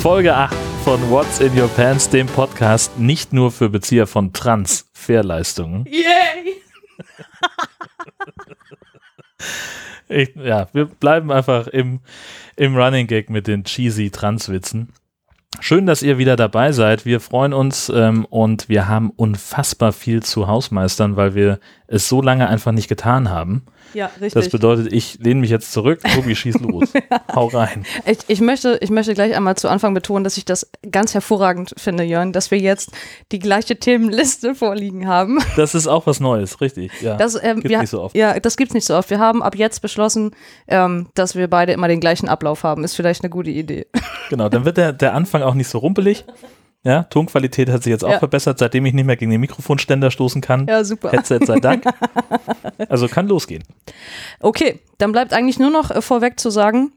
Folge 8 von What's in Your Pants, dem Podcast nicht nur für Bezieher von Transferleistungen. Yay! Ich, ja, wir bleiben einfach im, im Running Gag mit den cheesy Transwitzen. Schön, dass ihr wieder dabei seid. Wir freuen uns ähm, und wir haben unfassbar viel zu Hausmeistern, weil wir es so lange einfach nicht getan haben. Ja, richtig. Das bedeutet, ich lehne mich jetzt zurück. Tobi, schieß los. Hau rein. Ich, ich, möchte, ich möchte gleich einmal zu Anfang betonen, dass ich das ganz hervorragend finde, Jörn, dass wir jetzt die gleiche Themenliste vorliegen haben. Das ist auch was Neues, richtig. Ja, Das, ähm, gibt's wir, nicht so oft. Ja, das gibt's nicht so oft. Wir haben ab jetzt beschlossen, ähm, dass wir beide immer den gleichen Ablauf haben. Ist vielleicht eine gute Idee. Genau, dann wird der, der Anfang auch nicht so rumpelig. Ja, Tonqualität hat sich jetzt auch Ja. verbessert, seitdem ich nicht mehr gegen den Mikrofonständer stoßen kann. Ja, super. Headset sei Dank. Also kann losgehen. Okay, dann bleibt eigentlich nur noch äh, vorweg zu sagen,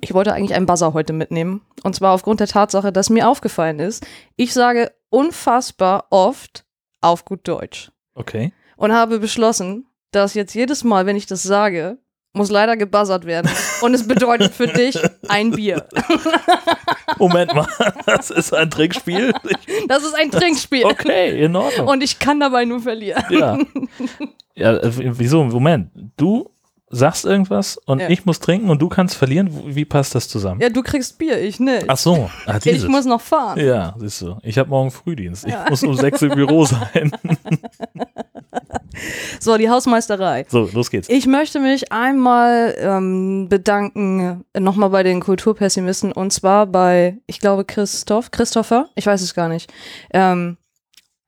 ich wollte eigentlich einen Buzzer heute mitnehmen. Und zwar aufgrund der Tatsache, dass mir aufgefallen ist, ich sage unfassbar oft auf gut Deutsch. Okay. Und habe beschlossen, dass jetzt jedes Mal, wenn ich das sage, muss leider gebuzzert werden. Und es bedeutet für dich ein Bier. Moment mal, das ist ein Trickspiel. Das ist ein Trinkspiel. Okay, in Ordnung. Und ich kann dabei nur verlieren. ja. ja, äh, wieso? Moment. Du sagst irgendwas und Ja. ich muss trinken und du kannst verlieren. Wie passt das zusammen? Ja, du kriegst Bier, ich nicht. Ach so, ah, ich muss noch fahren. ja, siehst du. Ich habe morgen Frühdienst. Ich Ja. muss um sechs im Büro sein. So, die Hausmeisterei. So, los geht's. Ich möchte mich einmal ähm, bedanken, äh, nochmal bei den Kulturpessimisten und zwar bei, ich glaube, Christoph, Christopher, ich weiß es gar nicht. Ähm,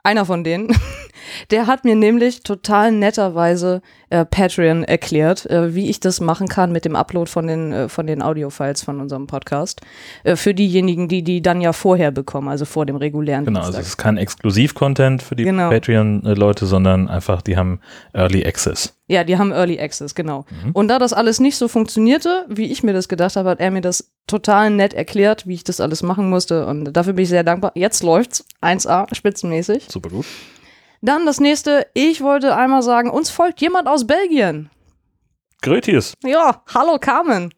einer von denen, der hat mir nämlich total netterweise äh, Patreon erklärt, äh, wie ich das machen kann mit dem Upload von den, äh, von den Audiofiles von unserem Podcast. Äh, für diejenigen, die die dann ja vorher bekommen, also vor dem regulären Genau, also Dienstag. es ist kein Exklusiv-Content für die Genau. Patreon-Leute, sondern einfach, die haben Early Access. Ja, die haben Early Access, genau. Mhm. Und da das alles nicht so funktionierte, wie ich mir das gedacht habe, hat er mir das total nett erklärt, wie ich das alles machen musste. Und dafür bin ich sehr dankbar. Jetzt läuft's 1A, spitzenmäßig. Super gut. Dann das nächste, ich wollte einmal sagen, uns folgt jemand aus Belgien. Grötius. Ja, hallo Carmen.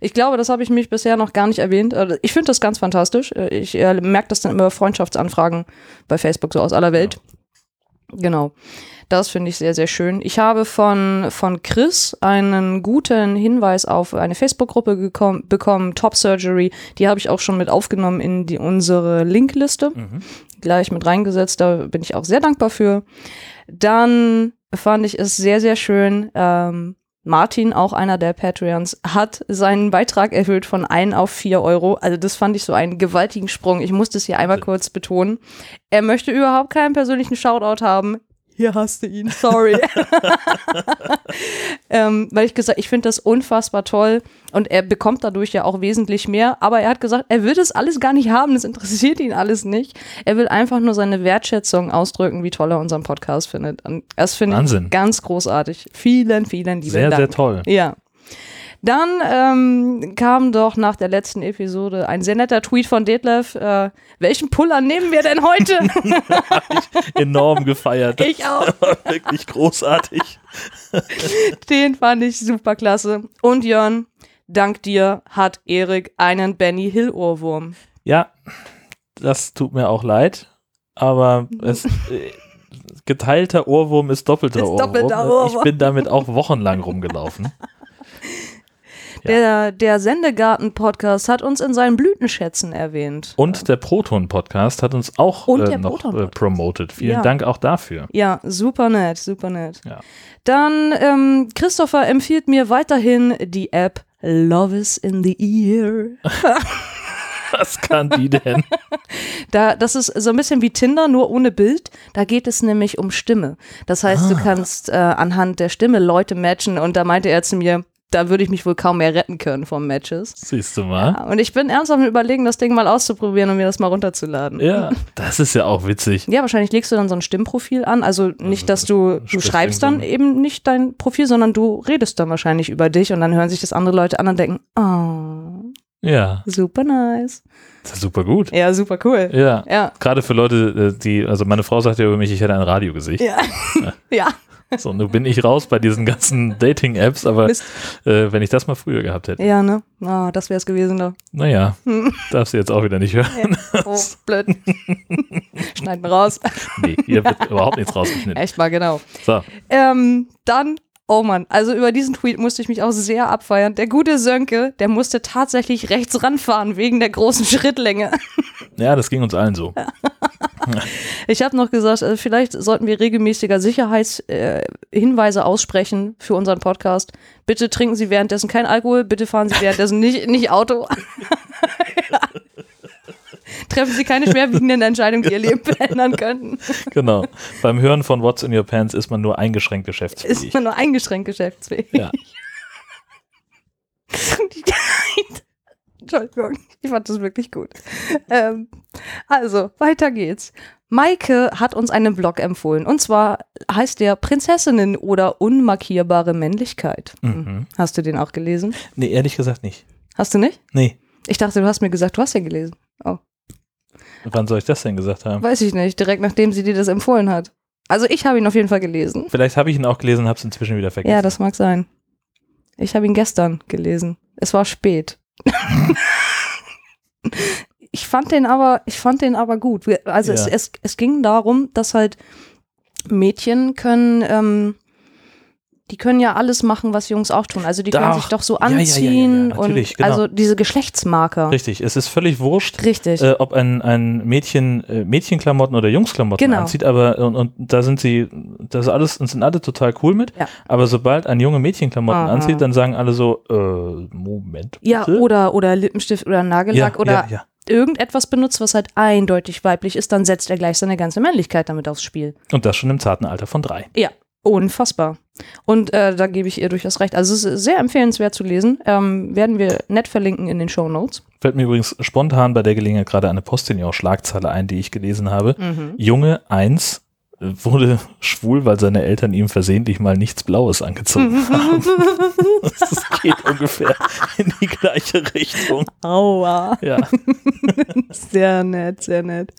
Ich glaube, das habe ich mich bisher noch gar nicht erwähnt. Äh, Ich finde das ganz fantastisch. Äh, Ich äh, merke das dann immer Freundschaftsanfragen bei Facebook so aus aller Welt. Genau. Das finde ich sehr, sehr schön. Ich habe von, von Chris einen guten Hinweis auf eine Facebook-Gruppe bekommen, Top Surgery. Die habe ich auch schon mit aufgenommen in die, unsere Linkliste. Mhm. Gleich mit reingesetzt. Da bin ich auch sehr dankbar für. Dann fand ich es sehr, sehr schön. Ähm, Martin, auch einer der Patreons, hat seinen Beitrag erhöht von 1 auf 4 Euro. Also das fand ich so einen gewaltigen Sprung. Ich muss das hier einmal kurz betonen. Er möchte überhaupt keinen persönlichen Shoutout haben. Hier hast du ihn, sorry. ähm, weil ich gesagt, ich finde das unfassbar toll und er bekommt dadurch ja auch wesentlich mehr. Aber er hat gesagt, er will das alles gar nicht haben, das interessiert ihn alles nicht. Er will einfach nur seine Wertschätzung ausdrücken, wie toll er unseren Podcast findet. Und das finde ich ganz großartig. Vielen, vielen lieben Sehr, Dank. sehr toll. Ja. Dann ähm, kam doch nach der letzten Episode ein sehr netter Tweet von Detlef. Äh, welchen Puller nehmen wir denn heute? Enorm gefeiert. ich auch. Wirklich großartig. Den fand ich super klasse. Und Jörn, dank dir hat Erik einen Benny Hill Ohrwurm. Ja, das tut mir auch leid, aber es, äh, geteilter Ohrwurm ist doppelter Ist Ohrwurm. doppelter Ohrwurm. Ich bin damit auch wochenlang rumgelaufen. Der, der Sendegarten-Podcast hat uns in seinen Blütenschätzen erwähnt. Und der Proton-Podcast hat uns auch äh, noch äh, promoted. Vielen Ja. Dank auch dafür. Ja, super nett, super nett. Ja. Dann, ähm, Christopher empfiehlt mir weiterhin die App Love is in the Ear. Was kann die denn? Da, das ist so ein bisschen wie Tinder, nur ohne Bild. Da geht es nämlich um Stimme. Das heißt, du kannst äh, anhand der Stimme Leute matchen und da meinte er zu mir, da würde ich mich wohl kaum mehr retten können vom Matches. Siehst du mal. Ja, und ich bin ernsthaft am überlegen, das Ding mal auszuprobieren und mir das mal runterzuladen. Ja, das ist ja auch witzig. Ja, wahrscheinlich legst du dann so ein Stimmprofil an. Also nicht, dass du, du schreibst dann eben nicht dein Profil, sondern du redest dann wahrscheinlich über dich und dann hören sich das andere Leute an und denken, oh, Ja, Super nice. das ist super gut. Ja, super cool. Ja. Ja. Gerade für Leute, äh, die, also meine Frau sagt ja über mich, ich hätte ein Radiogesicht. Ja. ja. So, nun bin ich raus bei diesen ganzen Dating-Apps, aber äh, wenn ich das mal früher gehabt hätte. Ja, ne? Ah, das wär's gewesen da. Naja, Hm. darfst du jetzt auch wieder nicht hören. Oh, blöd. Schneiden wir raus. Nee, hier wird überhaupt nichts rausgeschnitten. Echt mal, genau. So, Ähm, dann, oh Mann, also über diesen Tweet musste ich mich auch sehr abfeiern. Der gute Sönke, der musste tatsächlich rechts ranfahren wegen der großen Schrittlänge. ja, das ging uns allen so. Ich habe noch gesagt, also vielleicht sollten wir regelmäßiger Sicherheitshinweise äh, aussprechen für unseren Podcast. Bitte trinken Sie währenddessen kein Alkohol, bitte fahren Sie währenddessen nicht, nicht Auto. ja. Treffen Sie keine schwerwiegenden Entscheidungen, die Ihr Leben verändern könnten. Genau. Beim Hören von What's in Your Pants ist man nur eingeschränkt Ist geschäftsfähig. man nur eingeschränkt geschäftsfähig. Ja. Entschuldigung, ich fand das wirklich gut. Ähm, also, weiter geht's. Maike hat uns einen Blog empfohlen. Und zwar heißt der Prinzessinnen oder unmarkierbare Männlichkeit. Mhm. Hast du den auch gelesen? Nee, ehrlich gesagt nicht. Hast du nicht? Nee. Ich dachte, du hast mir gesagt, du hast den gelesen. Oh, Wann soll ich das denn gesagt haben? weiß ich nicht. Direkt nachdem sie dir das empfohlen hat. Also ich habe ihn auf jeden Fall gelesen. Vielleicht habe ich ihn auch gelesen, habe es inzwischen wieder vergessen. Ja, das mag sein. Ich habe ihn gestern gelesen. Es war spät. ich fand den aber, ich fand den aber gut. Also es, Ja. es, es ging darum, dass halt Mädchen können, ähm, die können ja alles machen, was Jungs auch tun. Also die können sich doch so Ja, ja, ja, ja, ja, anziehen und genau. also diese Geschlechtsmarker. Richtig, es ist völlig wurscht, Richtig. äh, ob ein, ein Mädchen äh, Mädchenklamotten oder Jungsklamotten Genau. anzieht, aber und, und da sind sie, das ist alles, und sind alle total cool mit. Ja. Aber sobald ein Junge Mädchenklamotten Ah, anzieht, dann sagen alle so, äh, Moment. ja, bitte? oder, oder Lippenstift oder Nagellack ja, oder ja, ja. irgendetwas benutzt, was halt eindeutig weiblich ist, dann setzt er gleich seine ganze Männlichkeit damit aufs Spiel. Und das schon im zarten Alter von drei. Ja, unfassbar. Und äh, da gebe ich ihr durchaus recht. Also es ist sehr empfehlenswert zu lesen. Ähm, werden wir nett verlinken in den Show Notes. Fällt mir übrigens spontan bei der Gelegenheit gerade eine Postillon-Schlagzeile ein, die ich gelesen habe. Mhm. Junge 1 wurde schwul, weil seine Eltern ihm versehentlich mal nichts Blaues angezogen haben. Das geht ungefähr in die gleiche Richtung. Aua. Ja. Sehr nett, sehr nett.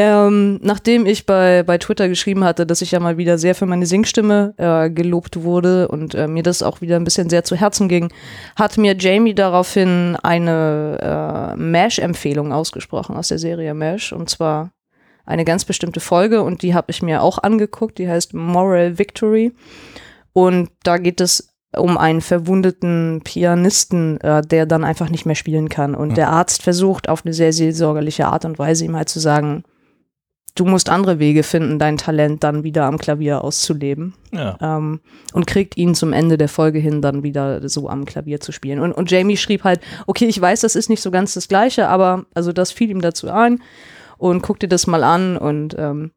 Ähm, nachdem ich bei, bei Twitter geschrieben hatte, dass ich ja mal wieder sehr für meine Singstimme äh, gelobt wurde und äh, mir das auch wieder ein bisschen sehr zu Herzen ging, hat mir Jamie daraufhin eine äh, MASH-Empfehlung ausgesprochen aus der Serie MASH. Und zwar eine ganz bestimmte Folge und die habe ich mir auch angeguckt, die heißt Moral Victory. Und da geht es um einen verwundeten Pianisten, äh, der dann einfach nicht mehr spielen kann. Und der Arzt versucht auf eine sehr seelsorgerliche Art und Weise ihm halt zu sagen, du musst andere Wege finden, dein Talent dann wieder am Klavier auszuleben. ja. Ähm, und kriegt ihn zum Ende der Folge hin dann wieder so am Klavier zu spielen. Und, und Jamie schrieb halt, okay, ich weiß, das ist nicht so ganz das Gleiche, aber also das fiel ihm dazu ein und guck dir das mal an und ähm,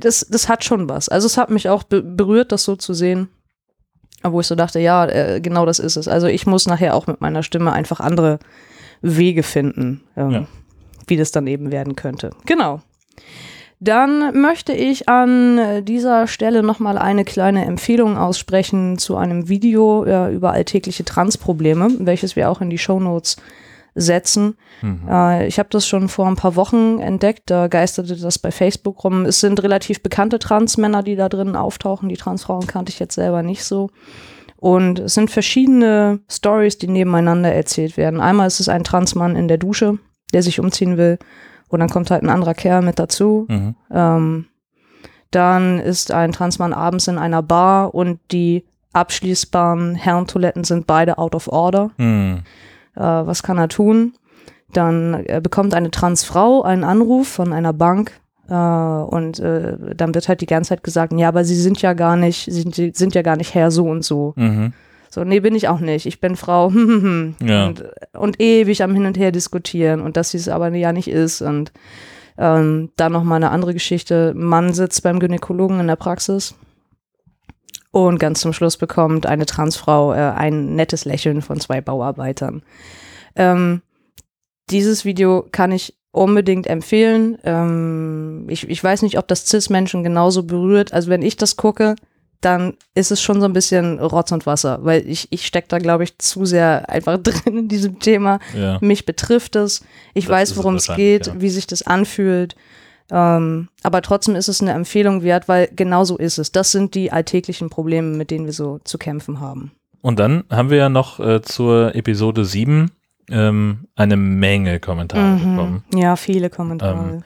das, das hat schon was. Also es hat mich auch be berührt, das so zu sehen. Wo ich so dachte, ja, äh, genau das ist es. Also ich muss nachher auch mit meiner Stimme einfach andere Wege finden, ähm, Ja. wie das dann eben werden könnte. Genau. Dann möchte ich an äh, dieser Stelle nochmal eine kleine Empfehlung aussprechen zu einem Video äh, über alltägliche Transprobleme, welches wir auch in die Shownotes setzen. Mhm. Äh, ich habe das schon vor ein paar Wochen entdeckt, da geisterte das bei Facebook rum. Es sind relativ bekannte Transmänner, die da drin auftauchen. Die Transfrauen kannte ich jetzt selber nicht so. Und es sind verschiedene Stories, die nebeneinander erzählt werden. Einmal ist es ein Transmann in der Dusche, der sich umziehen will. Und dann kommt halt ein anderer Kerl mit dazu. Mhm. Ähm, dann ist ein Transmann abends in einer Bar und die abschließbaren Herrentoiletten sind beide out of order. Mhm. Äh, was kann er tun? Dann äh, bekommt eine Transfrau einen Anruf von einer Bank äh, und äh, dann wird halt die ganze Zeit gesagt, ja, aber sie sind ja gar nicht, sie sind, sie sind ja gar nicht Herr so und so. Mhm. So, nee, bin ich auch nicht. Ich bin Frau. Ja. und, und ewig am Hin und Her diskutieren und dass sie es aber ja nicht ist. Und ähm, dann noch mal eine andere Geschichte. Mann sitzt beim Gynäkologen in der Praxis und ganz zum Schluss bekommt eine Transfrau äh, ein nettes Lächeln von zwei Bauarbeitern. Ähm, dieses Video kann ich unbedingt empfehlen. Ähm, ich, ich weiß nicht, ob das Cis-Menschen genauso berührt. Also wenn ich das gucke, dann ist es schon so ein bisschen Rotz und Wasser, weil ich, ich stecke da, glaube ich, zu sehr einfach drin in diesem Thema. Ja. Mich betrifft es. Ich Das weiß, worum es geht, ja. wie sich das anfühlt. Ähm, aber trotzdem ist es eine Empfehlung wert, weil genau so ist es. Das sind die alltäglichen Probleme, mit denen wir so zu kämpfen haben. Und dann haben wir ja noch äh, zur Episode 7 ähm, eine Menge Kommentare bekommen. Mhm. Ja, viele Kommentare. Ähm,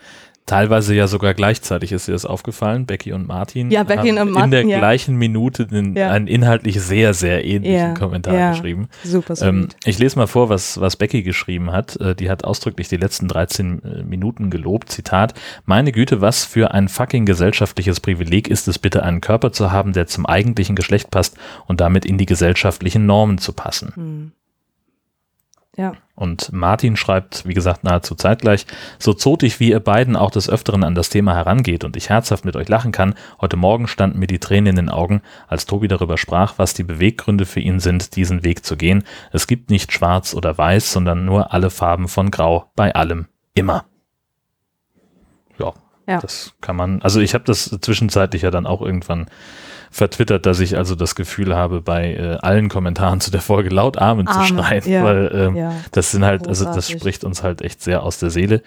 Teilweise ja sogar gleichzeitig ist dir das aufgefallen, Becky und Martin. Ja, Becky haben und In Martin, der ja. gleichen Minute den, Ja. einen inhaltlich sehr, sehr ähnlichen Ja, Kommentar geschrieben. Super sweet. Ähm, ich lese mal vor, was, was Becky geschrieben hat. Äh, die hat ausdrücklich die letzten 13 äh, Minuten gelobt. Zitat, meine Güte, was für ein fucking gesellschaftliches Privileg ist es bitte, einen Körper zu haben, der zum eigentlichen Geschlecht passt und damit in die gesellschaftlichen Normen zu passen. Hm. Ja. Und Martin schreibt, wie gesagt, nahezu zeitgleich, so zotig wie ihr beiden auch des Öfteren an das Thema herangeht und ich herzhaft mit euch lachen kann, heute Morgen standen mir die Tränen in den Augen, als Tobi darüber sprach, was die Beweggründe für ihn sind, diesen Weg zu gehen. Es gibt nicht schwarz oder weiß, sondern nur alle Farben von Grau, bei allem, immer. Ja, Ja. das kann man, also ich habe das zwischenzeitlich ja dann auch irgendwann vertwittert, dass ich also das Gefühl habe, bei äh, allen Kommentaren zu der Folge laut Amen, zu Amen, schreien, ja, weil ähm, ja. das sind halt, also das spricht uns halt echt sehr aus der Seele.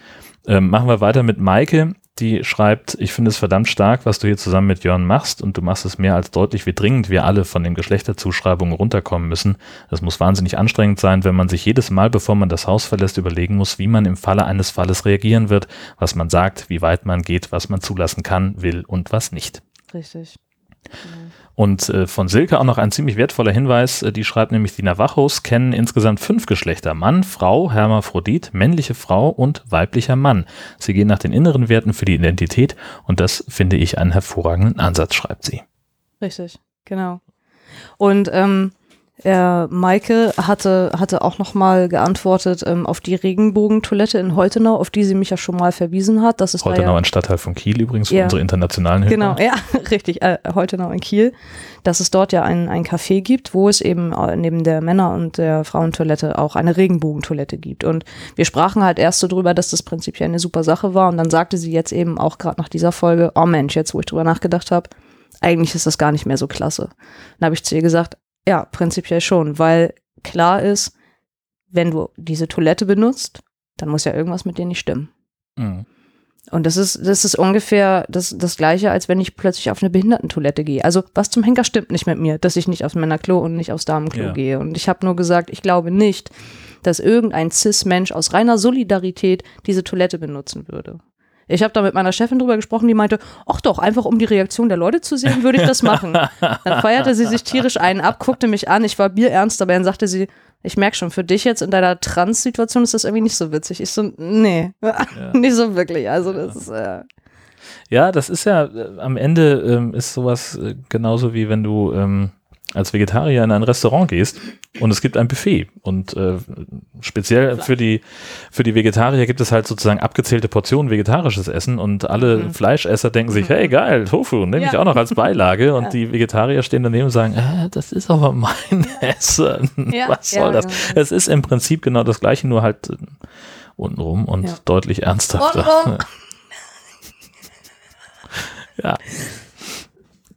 Ähm, machen wir weiter mit Maike, die schreibt, ich finde es verdammt stark, was du hier zusammen mit Jörn machst und du machst es mehr als deutlich, wie dringend wir alle von den Geschlechterzuschreibungen runterkommen müssen. Es muss wahnsinnig anstrengend sein, wenn man sich jedes Mal, bevor man das Haus verlässt, überlegen muss, wie man im Falle eines Falles reagieren wird, was man sagt, wie weit man geht, was man zulassen kann, will und was nicht. Richtig. Und äh, von Silke auch noch ein ziemlich wertvoller Hinweis, äh, die schreibt nämlich, die Navajos kennen insgesamt fünf Geschlechter. Mann, Frau, Hermaphrodit, männliche Frau und weiblicher Mann. Sie gehen nach den inneren Werten für die Identität und das finde ich einen hervorragenden Ansatz, schreibt sie. Richtig, genau. Und ähm, äh, Maike hatte, hatte auch nochmal geantwortet ähm, auf die Regenbogentoilette in Holtenau, auf die sie mich ja schon mal verwiesen hat. Das ist noch ja, ein Stadtteil von Kiel übrigens, für Ja. unsere internationalen Genau, Hörer. ja, richtig, äh, Holtenau in Kiel, dass es dort ja ein, ein Café gibt, wo es eben äh, neben der Männer- und der Frauentoilette auch eine Regenbogentoilette gibt. Und wir sprachen halt erst so drüber, dass das prinzipiell eine super Sache war. Und dann sagte sie jetzt eben auch gerade nach dieser Folge, oh Mensch, jetzt wo ich drüber nachgedacht habe, eigentlich ist das gar nicht mehr so klasse. Dann habe ich zu ihr gesagt, ja, prinzipiell schon, weil klar ist, wenn du diese Toilette benutzt, dann muss ja irgendwas mit dir nicht stimmen. Mhm. Und das ist, das ist ungefähr das, das Gleiche, als wenn ich plötzlich auf eine Behindertentoilette gehe. Also, was zum Henker stimmt nicht mit mir, dass ich nicht aufs Männerklo und nicht aufs Damenklo Ja. gehe. Und ich habe nur gesagt, ich glaube nicht, dass irgendein Cis-Mensch aus reiner Solidarität diese Toilette benutzen würde. Ich habe da mit meiner Chefin drüber gesprochen, die meinte, ach doch, einfach um die Reaktion der Leute zu sehen, würde ich das machen. Dann feierte sie sich tierisch einen ab, guckte mich an, ich war bierernst, aber dann sagte sie, ich merke schon, für dich jetzt in deiner Trans-Situation ist das irgendwie nicht so witzig. Ich so, nee, nicht so wirklich. Also das ist, äh, Ja, das ist ja äh, am Ende ähm, ist sowas äh, genauso wie wenn du ähm, als Vegetarier in ein Restaurant gehst und es gibt ein Buffet und äh, speziell für die für die Vegetarier gibt es halt sozusagen abgezählte Portionen vegetarisches Essen und alle Fleischesser denken sich, hey geil, Tofu, nehme ich Ja. auch noch als Beilage und die Vegetarier stehen daneben und sagen, äh, das ist aber mein Essen, Ja, was ja, soll das? Es ist im Prinzip genau das gleiche, nur halt äh, untenrum und Ja. deutlich ernsthafter. Untenrum. Ja.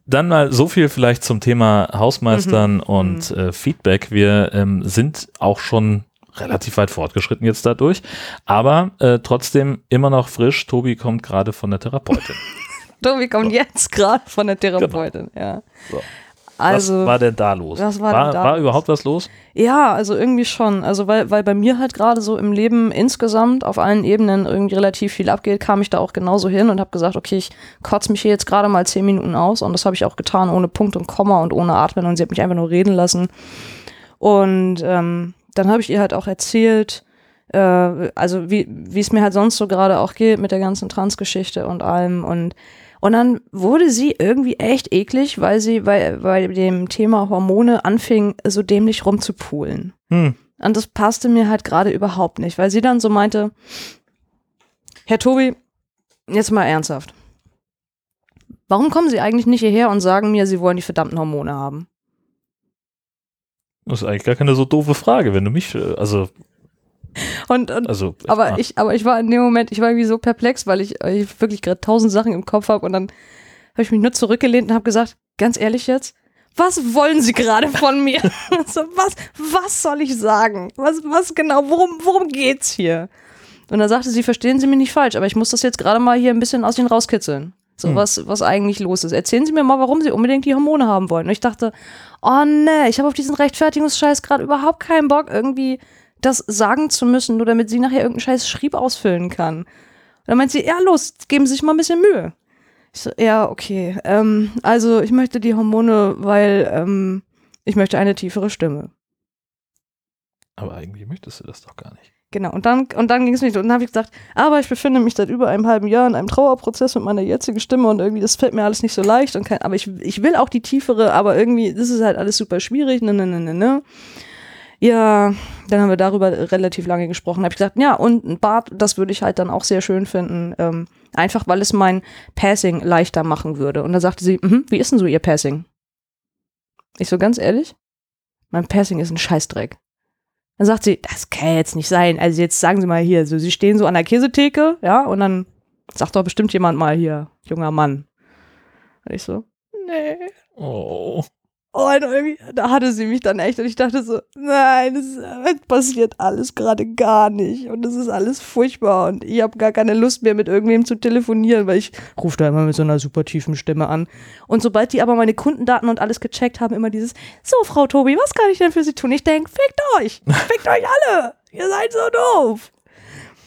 Dann mal so viel vielleicht zum Thema Hausmeistern Mhm. und äh, Feedback. Wir ähm, sind auch schon relativ weit fortgeschritten jetzt dadurch, aber äh, trotzdem immer noch frisch. Tobi kommt gerade von der Therapeutin. Tobi kommt jetzt gerade von der Therapeutin, ja. So. Also, was war denn da los? was war war, da war los? überhaupt was los? ja, also irgendwie schon. Also, weil, weil bei mir halt gerade so im Leben insgesamt auf allen Ebenen irgendwie relativ viel abgeht, kam ich da auch genauso hin und habe gesagt, okay, ich kotze mich hier jetzt gerade mal zehn Minuten aus und das habe ich auch getan, ohne Punkt und Komma und ohne Atmen und sie hat mich einfach nur reden lassen. Und ähm, dann habe ich ihr halt auch erzählt, äh, also wie wie es mir halt sonst so gerade auch geht mit der ganzen Transgeschichte und allem und und dann wurde sie irgendwie echt eklig, weil sie bei, bei dem Thema Hormone anfing, so dämlich rumzupulen. Hm. Und das passte mir halt gerade überhaupt nicht, weil sie dann so meinte, Herr Tobi, jetzt mal ernsthaft. Warum kommen Sie eigentlich nicht hierher und sagen mir, Sie wollen die verdammten Hormone haben? Das ist eigentlich gar keine so doofe Frage, wenn du mich, äh, also, Und, und also. aber ja. ich, aber ich war in dem Moment, ich war irgendwie so perplex, weil ich, ich wirklich gerade tausend Sachen im Kopf habe und dann habe ich mich nur zurückgelehnt und habe gesagt, ganz ehrlich jetzt, was wollen Sie gerade von mir? was, was soll ich sagen? Was, was genau, worum, worum geht's hier? Und dann sagte sie, verstehen Sie mich nicht falsch, aber ich muss das jetzt gerade mal hier ein bisschen aus Ihnen rauskitzeln. So, Hm. was, was eigentlich los ist. Erzählen Sie mir mal, warum Sie unbedingt die Hormone haben wollen. Und ich dachte, oh nee, ich habe auf diesen Rechtfertigungsscheiß gerade überhaupt keinen Bock, irgendwie das sagen zu müssen, nur damit sie nachher irgendeinen scheiß Schrieb ausfüllen kann. Und dann meint sie, ja, los, geben Sie sich mal ein bisschen Mühe. Ich so, ja, okay. Ähm, also ich möchte die Hormone, weil ähm, ich möchte eine tiefere Stimme. Aber eigentlich möchtest du das doch gar nicht. Genau, und dann, und dann ging es nicht. Und dann habe ich gesagt, aber ich befinde mich seit über einem halben Jahr in einem Trauerprozess mit meiner jetzigen Stimme und irgendwie, das fällt mir alles nicht so leicht. Und kein, aber ich, ich will auch die tiefere, aber irgendwie, das ist halt alles super schwierig. Ne, ne, ne, ne, ne. Ja, dann haben wir darüber relativ lange gesprochen. Habe ich gesagt, ja, und ein Bart, das würde ich halt dann auch sehr schön finden. Ähm, einfach, weil es mein Passing leichter machen würde. Und dann sagte sie, mhm, wie ist denn so ihr Passing? Ich so, ganz ehrlich, mein Passing ist ein Scheißdreck. Dann sagt sie, das kann jetzt nicht sein. Also jetzt sagen Sie mal hier, so Sie stehen so an der Käsetheke, ja, und dann sagt doch bestimmt jemand mal hier, junger Mann. Und ich so, nee. Oh. Oh, und irgendwie, da hatte sie mich dann echt und ich dachte so, nein, das passiert alles gerade gar nicht und das ist alles furchtbar und ich habe gar keine Lust mehr mit irgendwem zu telefonieren, weil ich rufe da immer mit so einer super tiefen Stimme an. Und sobald die aber meine Kundendaten und alles gecheckt haben, immer dieses, so Frau Tobi, was kann ich denn für Sie tun? Ich denke, fickt euch, fickt euch alle, ihr seid so doof.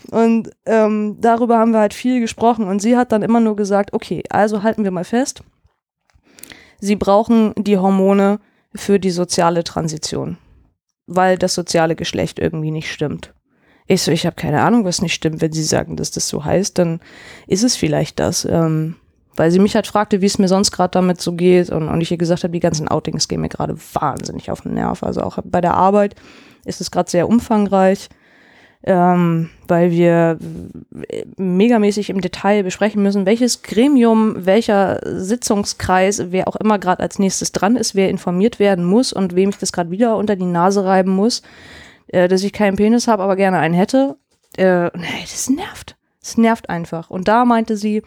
Und ähm, darüber haben wir halt viel gesprochen und sie hat dann immer nur gesagt, okay, also halten wir mal fest, sie brauchen die Hormone für die soziale Transition, weil das soziale Geschlecht irgendwie nicht stimmt. Ich so, ich habe keine Ahnung, was nicht stimmt. Wenn sie sagen, dass das so heißt, dann ist es vielleicht das. Ähm, weil sie mich halt fragte, wie es mir sonst gerade damit so geht und, und ich ihr gesagt habe, die ganzen Outings gehen mir gerade wahnsinnig auf den Nerv. Also auch bei der Arbeit ist es gerade sehr umfangreich ähm, weil wir äh, megamäßig im Detail besprechen müssen, welches Gremium, welcher Sitzungskreis, wer auch immer gerade als nächstes dran ist, wer informiert werden muss und wem ich das gerade wieder unter die Nase reiben muss, äh, dass ich keinen Penis habe, aber gerne einen hätte. Äh, nee, das nervt. Das nervt einfach. Und da meinte sie,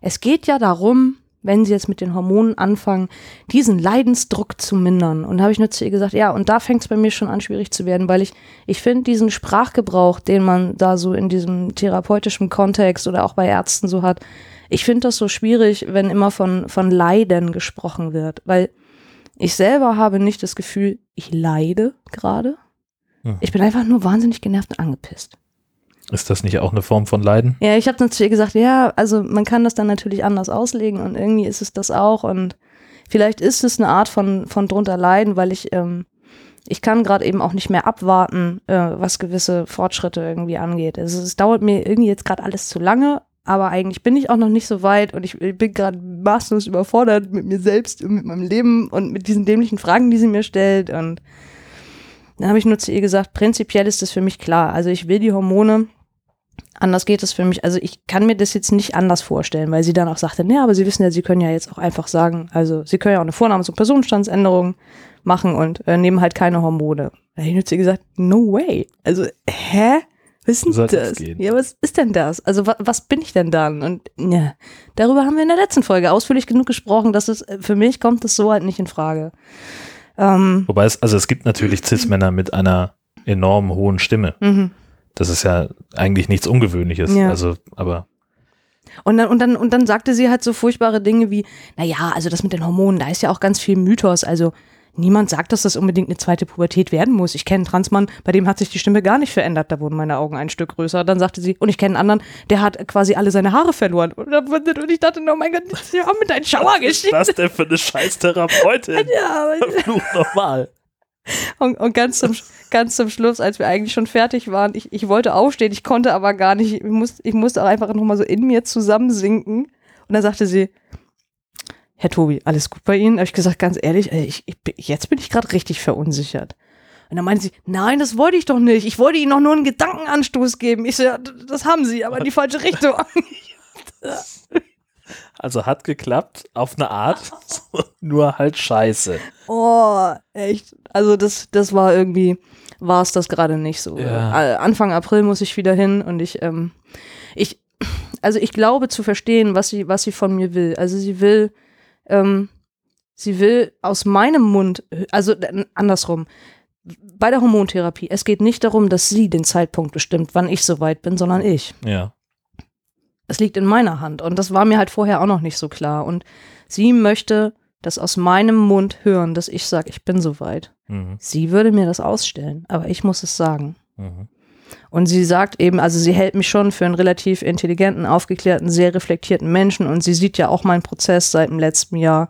es geht ja darum, wenn sie jetzt mit den Hormonen anfangen, diesen Leidensdruck zu mindern. Und da habe ich nur zu ihr gesagt, ja, und da fängt es bei mir schon an, schwierig zu werden, weil ich, ich finde diesen Sprachgebrauch, den man da so in diesem therapeutischen Kontext oder auch bei Ärzten so hat, ich finde das so schwierig, wenn immer von, von Leiden gesprochen wird, weil ich selber habe nicht das Gefühl, ich leide gerade. Hm. Ich bin einfach nur wahnsinnig genervt und angepisst. Ist das nicht auch eine Form von Leiden? Ja, ich habe ihr gesagt, ja, also man kann das dann natürlich anders auslegen und irgendwie ist es das auch und vielleicht ist es eine Art von, von drunter leiden, weil ich, ähm, ich kann gerade eben auch nicht mehr abwarten, äh, was gewisse Fortschritte irgendwie angeht. Also es dauert mir irgendwie jetzt gerade alles zu lange, aber eigentlich bin ich auch noch nicht so weit und ich, ich bin gerade maßlos überfordert mit mir selbst und mit meinem Leben und mit diesen dämlichen Fragen, die sie mir stellt und dann habe ich nur zu ihr gesagt, prinzipiell ist das für mich klar. Also ich will die Hormone, anders geht es für mich. Also ich kann mir das jetzt nicht anders vorstellen, weil sie dann auch sagte, nee, aber Sie wissen ja, Sie können ja jetzt auch einfach sagen, also Sie können ja auch eine Vornamens- und Personenstandsänderung machen und äh, nehmen halt keine Hormone. Da habe ich nur zu ihr gesagt, no way. Also, hä? Was ist denn das gehen? Ja, was ist denn das? Also wa was bin ich denn dann? Und ja, darüber haben wir in der letzten Folge ausführlich genug gesprochen, dass es äh, für mich kommt das so halt nicht in Frage. Ähm, Wobei es, also es gibt natürlich Cis-Männer mit einer enorm hohen Stimme. mhm. Das ist ja eigentlich nichts Ungewöhnliches. Ja. Also, aber Und dann, und, dann, und dann sagte sie halt so furchtbare Dinge wie, naja, also das mit den Hormonen, da ist ja auch ganz viel Mythos. Also niemand sagt, dass das unbedingt eine zweite Pubertät werden muss. Ich kenne einen Transmann, bei dem hat sich die Stimme gar nicht verändert. Da wurden meine Augen ein Stück größer. Dann sagte sie, und ich kenne einen anderen, der hat quasi alle seine Haare verloren. Und, ich dachte, oh mein Gott, sie haben mit deinen Schauer was ist geschickt. das denn für eine scheiß Therapeutin? Ja, aber- Fluch nochmal. und, und ganz, zum, ganz zum Schluss, als wir eigentlich schon fertig waren, ich, ich wollte aufstehen, ich konnte aber gar nicht. Ich, muss, ich musste auch einfach nochmal so in mir zusammensinken. Und dann sagte sie, Herr Tobi, alles gut bei Ihnen? Habe ich gesagt, ganz ehrlich, ey, ich, ich, jetzt bin ich gerade richtig verunsichert. Und dann meinte sie, nein, das wollte ich doch nicht. Ich wollte Ihnen doch nur einen Gedankenanstoß geben. Ich so, ja, das haben Sie, aber in die falsche Richtung. Also hat geklappt, auf eine Art, nur halt scheiße. Oh, echt. Also das, das war irgendwie, war es das gerade nicht so. Ja. Äh, Anfang April muss ich wieder hin und ich, ähm, ich, also ich glaube zu verstehen, was sie, was sie von mir will. Also sie will, ähm, Sie will aus meinem Mund, also äh, andersrum, bei der Hormontherapie, es geht nicht darum, dass sie den Zeitpunkt bestimmt, wann ich soweit bin, sondern ich. Ja. Es liegt in meiner Hand. Und das war mir halt vorher auch noch nicht so klar. Und sie möchte das aus meinem Mund hören, dass ich sage, ich bin soweit. Mhm. Sie würde mir das ausstellen, aber ich muss es sagen. Mhm. Und sie sagt eben, also sie hält mich schon für einen relativ intelligenten, aufgeklärten, sehr reflektierten Menschen und sie sieht ja auch meinen Prozess seit dem letzten Jahr.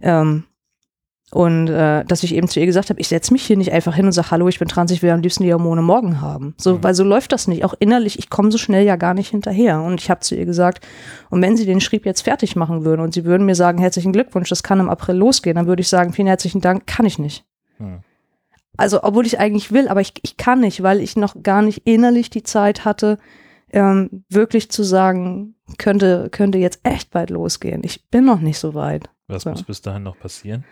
Ähm, und äh, dass ich eben zu ihr gesagt habe, ich setze mich hier nicht einfach hin und sage, hallo, ich bin trans, ich will am liebsten die Hormone morgen haben. So, Mhm. weil so läuft das nicht. Auch innerlich, ich komme so schnell ja gar nicht hinterher. Und ich habe zu ihr gesagt, und wenn sie den Schrieb jetzt fertig machen würden und sie würden mir sagen, herzlichen Glückwunsch, das kann im April losgehen, dann würde ich sagen, vielen herzlichen Dank, kann ich nicht. Mhm. Also, obwohl ich eigentlich will, aber ich, ich kann nicht, weil ich noch gar nicht innerlich die Zeit hatte, ähm, wirklich zu sagen, könnte, könnte jetzt echt bald losgehen. Ich bin noch nicht so weit. Was So. muss bis dahin noch passieren?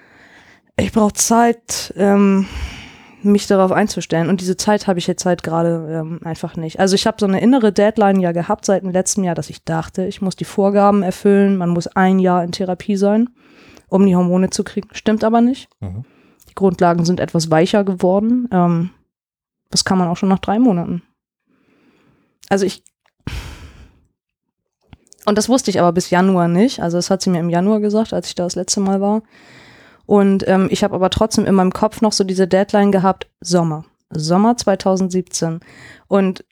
Ich brauche Zeit, ähm, mich darauf einzustellen. Und diese Zeit habe ich jetzt halt gerade ähm, einfach nicht. Also ich habe so eine innere Deadline ja gehabt seit dem letzten Jahr, dass ich dachte, ich muss die Vorgaben erfüllen. Man muss ein Jahr in Therapie sein, um die Hormone zu kriegen. Stimmt aber nicht. Mhm. Die Grundlagen sind etwas weicher geworden. Ähm, das kann man auch schon nach drei Monaten. Also ich. Und das wusste ich aber bis Januar nicht. Also das hat sie mir im Januar gesagt, als ich da das letzte Mal war. Und ähm, ich habe aber trotzdem in meinem Kopf noch so diese Deadline gehabt, Sommer. Sommer 2017. Und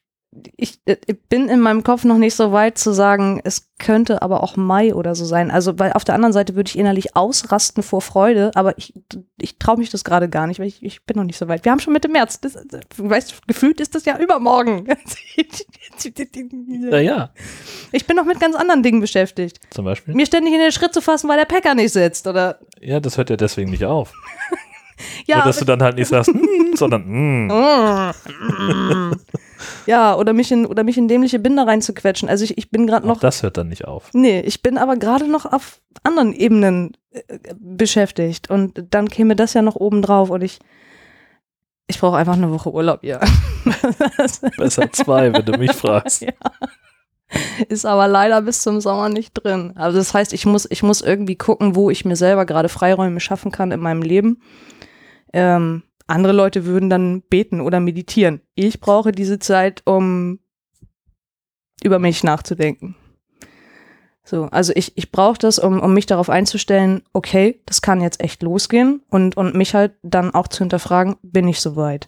ich, äh, ich bin in meinem Kopf noch nicht so weit zu sagen, es könnte aber auch Mai oder so sein. Also, weil auf der anderen Seite würde ich innerlich ausrasten vor Freude, aber ich, ich traue mich das gerade gar nicht, weil ich, ich bin noch nicht so weit. Wir haben schon Mitte März. Das, du weißt, gefühlt ist das ja übermorgen. Naja, Ich bin noch mit ganz anderen Dingen beschäftigt. zum Beispiel. Mir ständig in den Schritt zu fassen, weil der Päcker nicht sitzt. Oder Ja, das hört ja deswegen nicht auf. ja, Nur, dass du dann halt nicht sagst, mm, sondern mm. Ja, oder mich in oder mich in dämliche Binder reinzuquetschen. Also ich, ich bin gerade Auch noch das hört dann nicht auf. Nee, ich bin aber gerade noch auf anderen Ebenen äh, beschäftigt und dann käme das ja noch oben drauf und ich ich brauche einfach eine Woche Urlaub, ja. Das Besser zwei, wenn du mich fragst. ist aber leider bis zum Sommer nicht drin. Also das heißt, ich muss ich muss irgendwie gucken, wo ich mir selber gerade Freiräume schaffen kann in meinem Leben. Ähm, andere Leute würden dann beten oder meditieren. Ich brauche diese Zeit, um über mich nachzudenken. So, also ich, ich brauche das, um, um mich darauf einzustellen, okay, das kann jetzt echt losgehen und, und mich halt dann auch zu hinterfragen, bin ich soweit?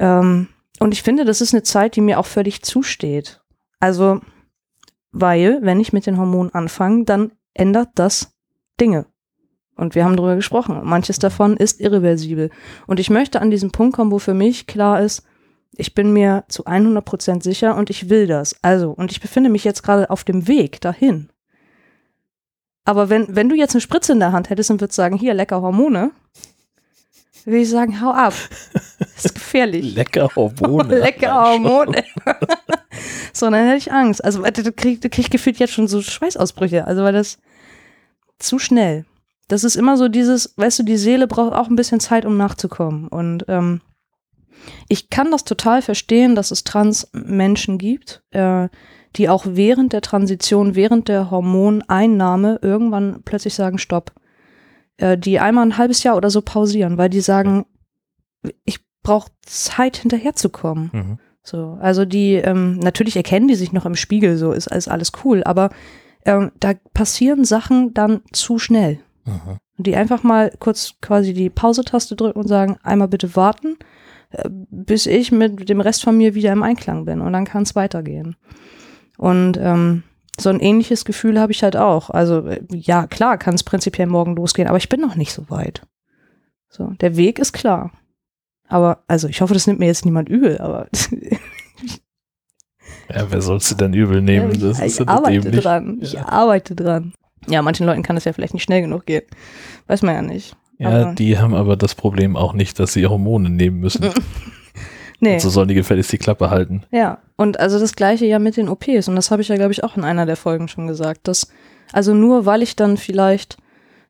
Ähm, und ich finde, das ist eine Zeit, die mir auch völlig zusteht. Also, weil, wenn ich mit den Hormonen anfange, dann ändert das Dinge. Und wir haben darüber gesprochen. Manches davon ist irreversibel. Und ich möchte an diesen Punkt kommen, wo für mich klar ist, ich bin mir zu 100% sicher und ich will das. Also, und ich befinde mich jetzt gerade auf dem Weg dahin. Aber wenn, wenn du jetzt eine Spritze in der Hand hättest und würdest sagen, hier, lecker Hormone, würde ich sagen, hau ab. Das ist gefährlich. Lecker Hormone. lecker Hormone. so, dann hätte ich Angst. Also, da krieg, da krieg gefühlt jetzt schon so Schweißausbrüche. Also, weil das zu schnell. Das ist immer so dieses, weißt du, die Seele braucht auch ein bisschen Zeit, um nachzukommen. Und ähm, ich kann das total verstehen, dass es Trans-Menschen gibt, äh, die auch während der Transition, während der Hormoneinnahme irgendwann plötzlich sagen, stopp. Äh, die einmal ein halbes Jahr oder so pausieren, weil die sagen, ich brauche Zeit hinterherzukommen. Mhm. So, also die, ähm, natürlich erkennen die sich noch im Spiegel, so ist, ist alles cool, aber ähm, da passieren Sachen dann zu schnell. Mhm. Und die einfach mal kurz quasi die Pause-Taste drücken und sagen, einmal bitte warten, äh, bis ich mit dem Rest von mir wieder im Einklang bin und dann kann es weitergehen. Und ähm, so ein ähnliches Gefühl habe ich halt auch. Also äh, ja, klar, kann es prinzipiell morgen losgehen, aber ich bin noch nicht so weit. So, der Weg ist klar. Aber, also ich hoffe, das nimmt mir jetzt niemand übel, aber Ja, wer sollst du denn übel nehmen? Das ich, ja ich arbeite dran. Ich Ja. arbeite dran. Ja, manchen Leuten kann es ja vielleicht nicht schnell genug gehen. Weiß man ja nicht. Ja, Aber- die haben aber das Problem auch nicht, dass sie Hormone nehmen müssen. Nee. So sollen die gefälligst die Klappe halten. Ja, und also das gleiche ja mit den OPs. Und das habe ich ja, glaube ich, auch in einer der Folgen schon gesagt. Dass, also nur weil ich dann vielleicht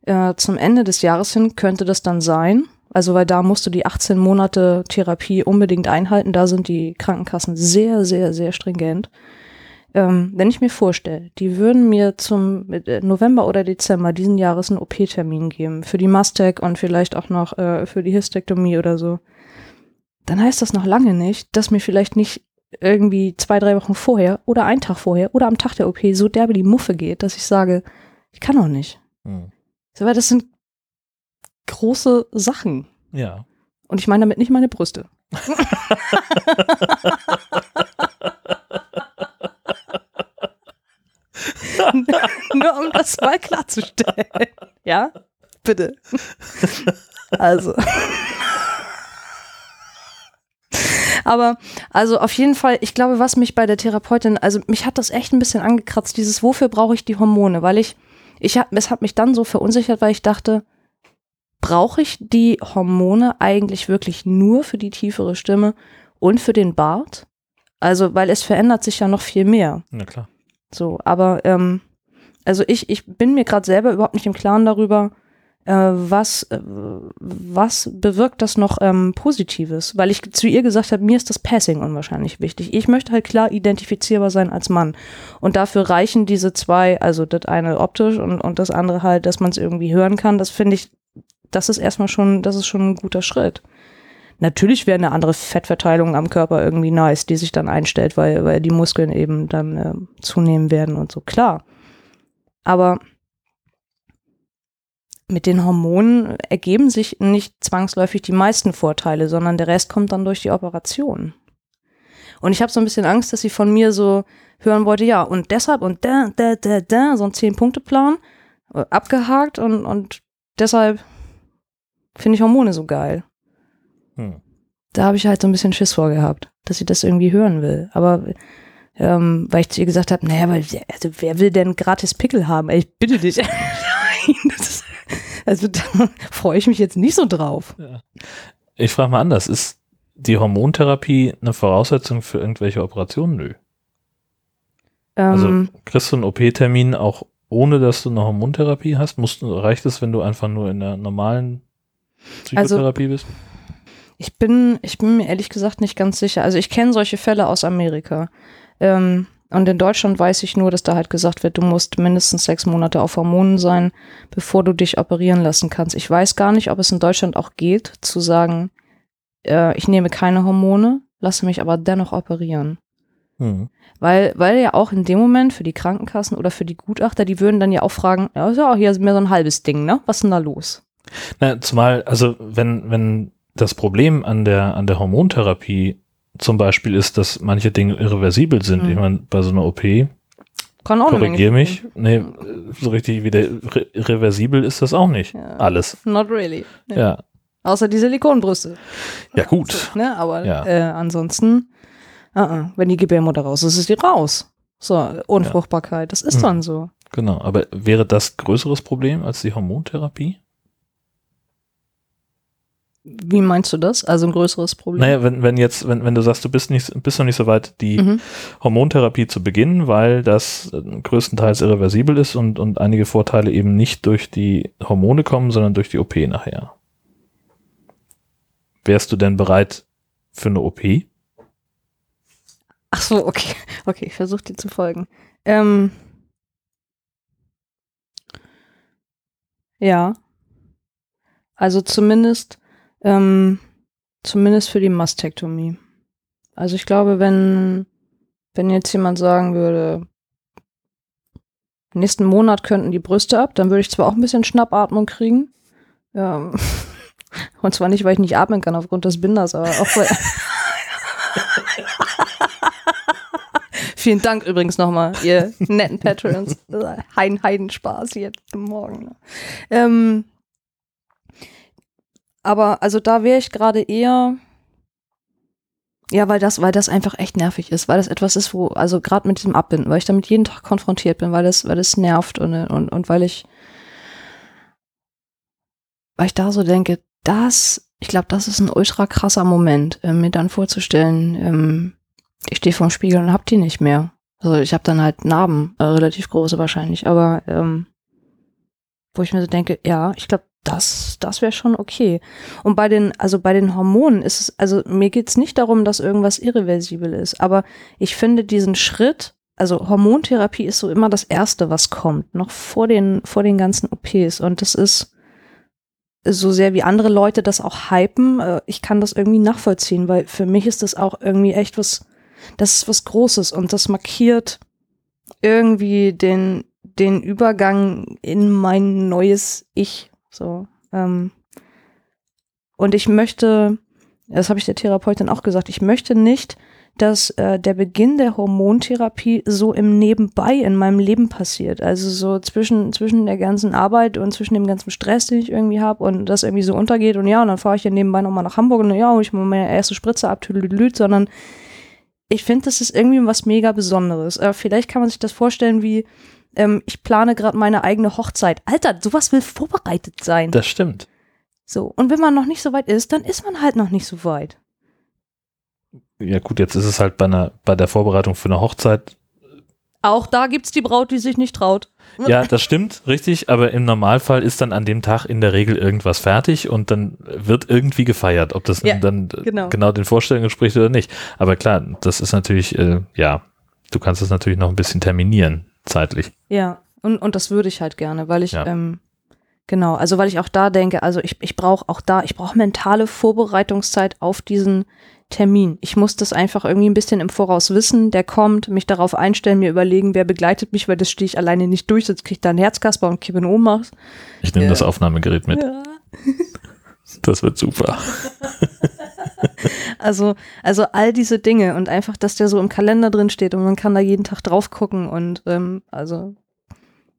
äh, zum Ende des Jahres hin könnte das dann sein. Also weil da musst du die 18 Monate Therapie unbedingt einhalten. Da sind die Krankenkassen sehr, sehr, sehr stringent. Ähm, wenn ich mir vorstelle, die würden mir zum äh, November oder Dezember diesen Jahres einen OP-Termin geben für die Mastec und vielleicht auch noch äh, für die Hysterektomie oder so, dann heißt das noch lange nicht, dass mir vielleicht nicht irgendwie zwei, drei Wochen vorher oder einen Tag vorher oder am Tag der OP so derbe die Muffe geht, dass ich sage, ich kann doch nicht. Hm. So, weil das sind große Sachen. Ja. Und ich meine damit nicht meine Brüste. Nur um das mal klarzustellen. Ja, bitte. Also. Aber, also auf jeden Fall, ich glaube, was mich bei der Therapeutin, also mich hat das echt ein bisschen angekratzt, dieses, wofür brauche ich die Hormone? Weil ich, ich hab, es hat mich dann so verunsichert, weil ich dachte, brauche ich die Hormone eigentlich wirklich nur für die tiefere Stimme und für den Bart? Also, weil es verändert sich ja noch viel mehr. Na klar. So, aber ähm, also ich, ich bin mir gerade selber überhaupt nicht im Klaren darüber, äh, was, äh, was bewirkt das noch ähm, Positives? Weil ich zu ihr gesagt habe, mir ist das Passing unwahrscheinlich wichtig. Ich möchte halt klar identifizierbar sein als Mann. Und dafür reichen diese zwei, also das eine optisch und, und das andere halt, dass man es irgendwie hören kann. Das finde ich, das ist erstmal schon, das ist schon ein guter Schritt. Natürlich wäre eine andere Fettverteilung am Körper irgendwie nice, die sich dann einstellt, weil, weil die Muskeln eben dann äh, zunehmen werden und so, klar. Aber mit den Hormonen ergeben sich nicht zwangsläufig die meisten Vorteile, sondern der Rest kommt dann durch die Operation. Und ich habe so ein bisschen Angst, dass sie von mir so hören wollte, ja, und deshalb und da, da, da, da, so ein Zehn-Punkte-Plan, äh, abgehakt und, und deshalb finde ich Hormone so geil. Hm. Da habe ich halt so ein bisschen Schiss vorgehabt, dass sie das irgendwie hören will. Aber ähm, weil ich zu ihr gesagt habe, naja, weil, also wer will denn gratis Pickel haben? Ey, ich bitte dich. Nein, ist, also da freue ich mich jetzt nicht so drauf. Ich frage mal anders, ist die Hormontherapie eine Voraussetzung für irgendwelche Operationen? Nö. Also Ähm, kriegst du einen OP-Termin auch ohne, dass du eine Hormontherapie hast? Musst, reicht es, wenn du einfach nur in der normalen Also Psychotherapie bist? Ich bin, ich bin mir ehrlich gesagt nicht ganz sicher. Also ich kenne solche Fälle aus Amerika. Ähm, und in Deutschland weiß ich nur, dass da halt gesagt wird, du musst mindestens sechs Monate auf Hormonen sein, bevor du dich operieren lassen kannst. Ich weiß gar nicht, ob es in Deutschland auch geht, zu sagen, äh, ich nehme keine Hormone, lasse mich aber dennoch operieren. Hm. Weil, weil ja auch in dem Moment für die Krankenkassen oder für die Gutachter, die würden dann ja auch fragen, ja, ist ja auch hier mehr so ein halbes Ding, ne? Was ist denn da los? Na, zumal, also wenn, wenn das Problem an der, an der Hormontherapie zum Beispiel ist, dass manche Dinge irreversibel sind. Mhm. Ich meine, bei so einer OP, Kann auch korrigier mich, nee, so richtig wieder re reversibel ist das auch nicht. Ja. Alles. Not really. Nee. Ja. Außer die Silikonbrüste. Ja, gut. Ne? Aber Ja. äh, ansonsten, uh -uh. wenn die Gebärmutter raus ist, ist die raus. So, Unfruchtbarkeit, das ist Mhm. dann so. Genau. Aber wäre das größeres Problem als die Hormontherapie? Wie meinst du das? Also ein größeres Problem? Naja, wenn, wenn jetzt, wenn, wenn du sagst, du bist nicht, bist noch nicht so weit, die Mhm. Hormontherapie zu beginnen, weil das äh, größtenteils irreversibel ist und, und einige Vorteile eben nicht durch die Hormone kommen, sondern durch die OP nachher. Wärst du denn bereit für eine OP? Ach so, okay. Okay, ich versuche dir zu folgen. Ähm, ja. Also zumindest, ähm, zumindest für die Mastektomie. Also ich glaube, wenn, wenn jetzt jemand sagen würde, nächsten Monat könnten die Brüste ab, dann würde ich zwar auch ein bisschen Schnappatmung kriegen. Ja. Und zwar nicht, weil ich nicht atmen kann aufgrund des Binders, aber auch weil. Vielen Dank übrigens nochmal, ihr netten Patrons. Heiden, Heidenspaß jetzt morgen. ne? Ähm, aber also da wäre ich gerade eher. Ja, weil das, weil das einfach echt nervig ist, weil das etwas ist, wo, also gerade mit diesem Abbinden, weil ich damit jeden Tag konfrontiert bin, weil das, weil das nervt und, und, und weil ich, weil ich da so denke, das, ich glaube, das ist ein ultra krasser Moment, äh, mir dann vorzustellen, ähm, ich stehe vorm Spiegel und hab die nicht mehr. Also ich habe dann halt Narben, äh, relativ große wahrscheinlich, aber ähm, wo ich mir so denke, ja, ich glaube, das, das wäre schon okay. Und bei den, also bei den Hormonen ist es, also mir geht's nicht darum, dass irgendwas irreversibel ist, aber ich finde diesen Schritt, also Hormontherapie ist so immer das Erste, was kommt, noch vor den, vor den ganzen OPs. Und das ist so sehr wie andere Leute das auch hypen, äh, ich kann das irgendwie nachvollziehen, weil für mich ist das auch irgendwie echt was, das ist was Großes und das markiert irgendwie den, den Übergang in mein neues Ich. So. Ähm. Und ich möchte, das habe ich der Therapeutin auch gesagt, ich möchte nicht, dass äh, der Beginn der Hormontherapie so im Nebenbei in meinem Leben passiert. Also so zwischen, zwischen der ganzen Arbeit und zwischen dem ganzen Stress, den ich irgendwie habe und das irgendwie so untergeht und ja, und dann fahre ich ja nebenbei nochmal nach Hamburg und ja, und ich mache meine erste Spritze ab, tüdelüt, sondern ich finde, das ist irgendwie was mega Besonderes. Äh, vielleicht kann man sich das vorstellen wie, ähm, ich plane gerade meine eigene Hochzeit. Alter, sowas will vorbereitet sein. Das stimmt. So, und wenn man noch nicht so weit ist, dann ist man halt noch nicht so weit. Ja gut, jetzt ist es halt bei, einer, bei der Vorbereitung für eine Hochzeit. Auch da gibt es die Braut, die sich nicht traut. Ja, das stimmt, richtig, aber im Normalfall ist dann an dem Tag in der Regel irgendwas fertig und dann wird irgendwie gefeiert, ob das Ja, dann genau. genau den Vorstellungen entspricht oder nicht. Aber klar, das ist natürlich, äh, ja, du kannst es natürlich noch ein bisschen terminieren, zeitlich. Ja, und, und das würde ich halt gerne, weil ich, Ja. ähm, genau, also weil ich auch da denke, also ich, ich brauche auch da, ich brauche mentale Vorbereitungszeit auf diesen Termin. Ich muss das einfach irgendwie ein bisschen im Voraus wissen, der kommt, mich darauf einstellen, mir überlegen, wer begleitet mich, weil das stehe ich alleine nicht durch, sonst kriege ich da einen Herzkasper und kippe in Ohnmacht. Ich nehme Ja. das Aufnahmegerät mit. Ja. Das wird super. Also, also all diese Dinge und einfach, dass der so im Kalender drin steht und man kann da jeden Tag drauf gucken und ähm, also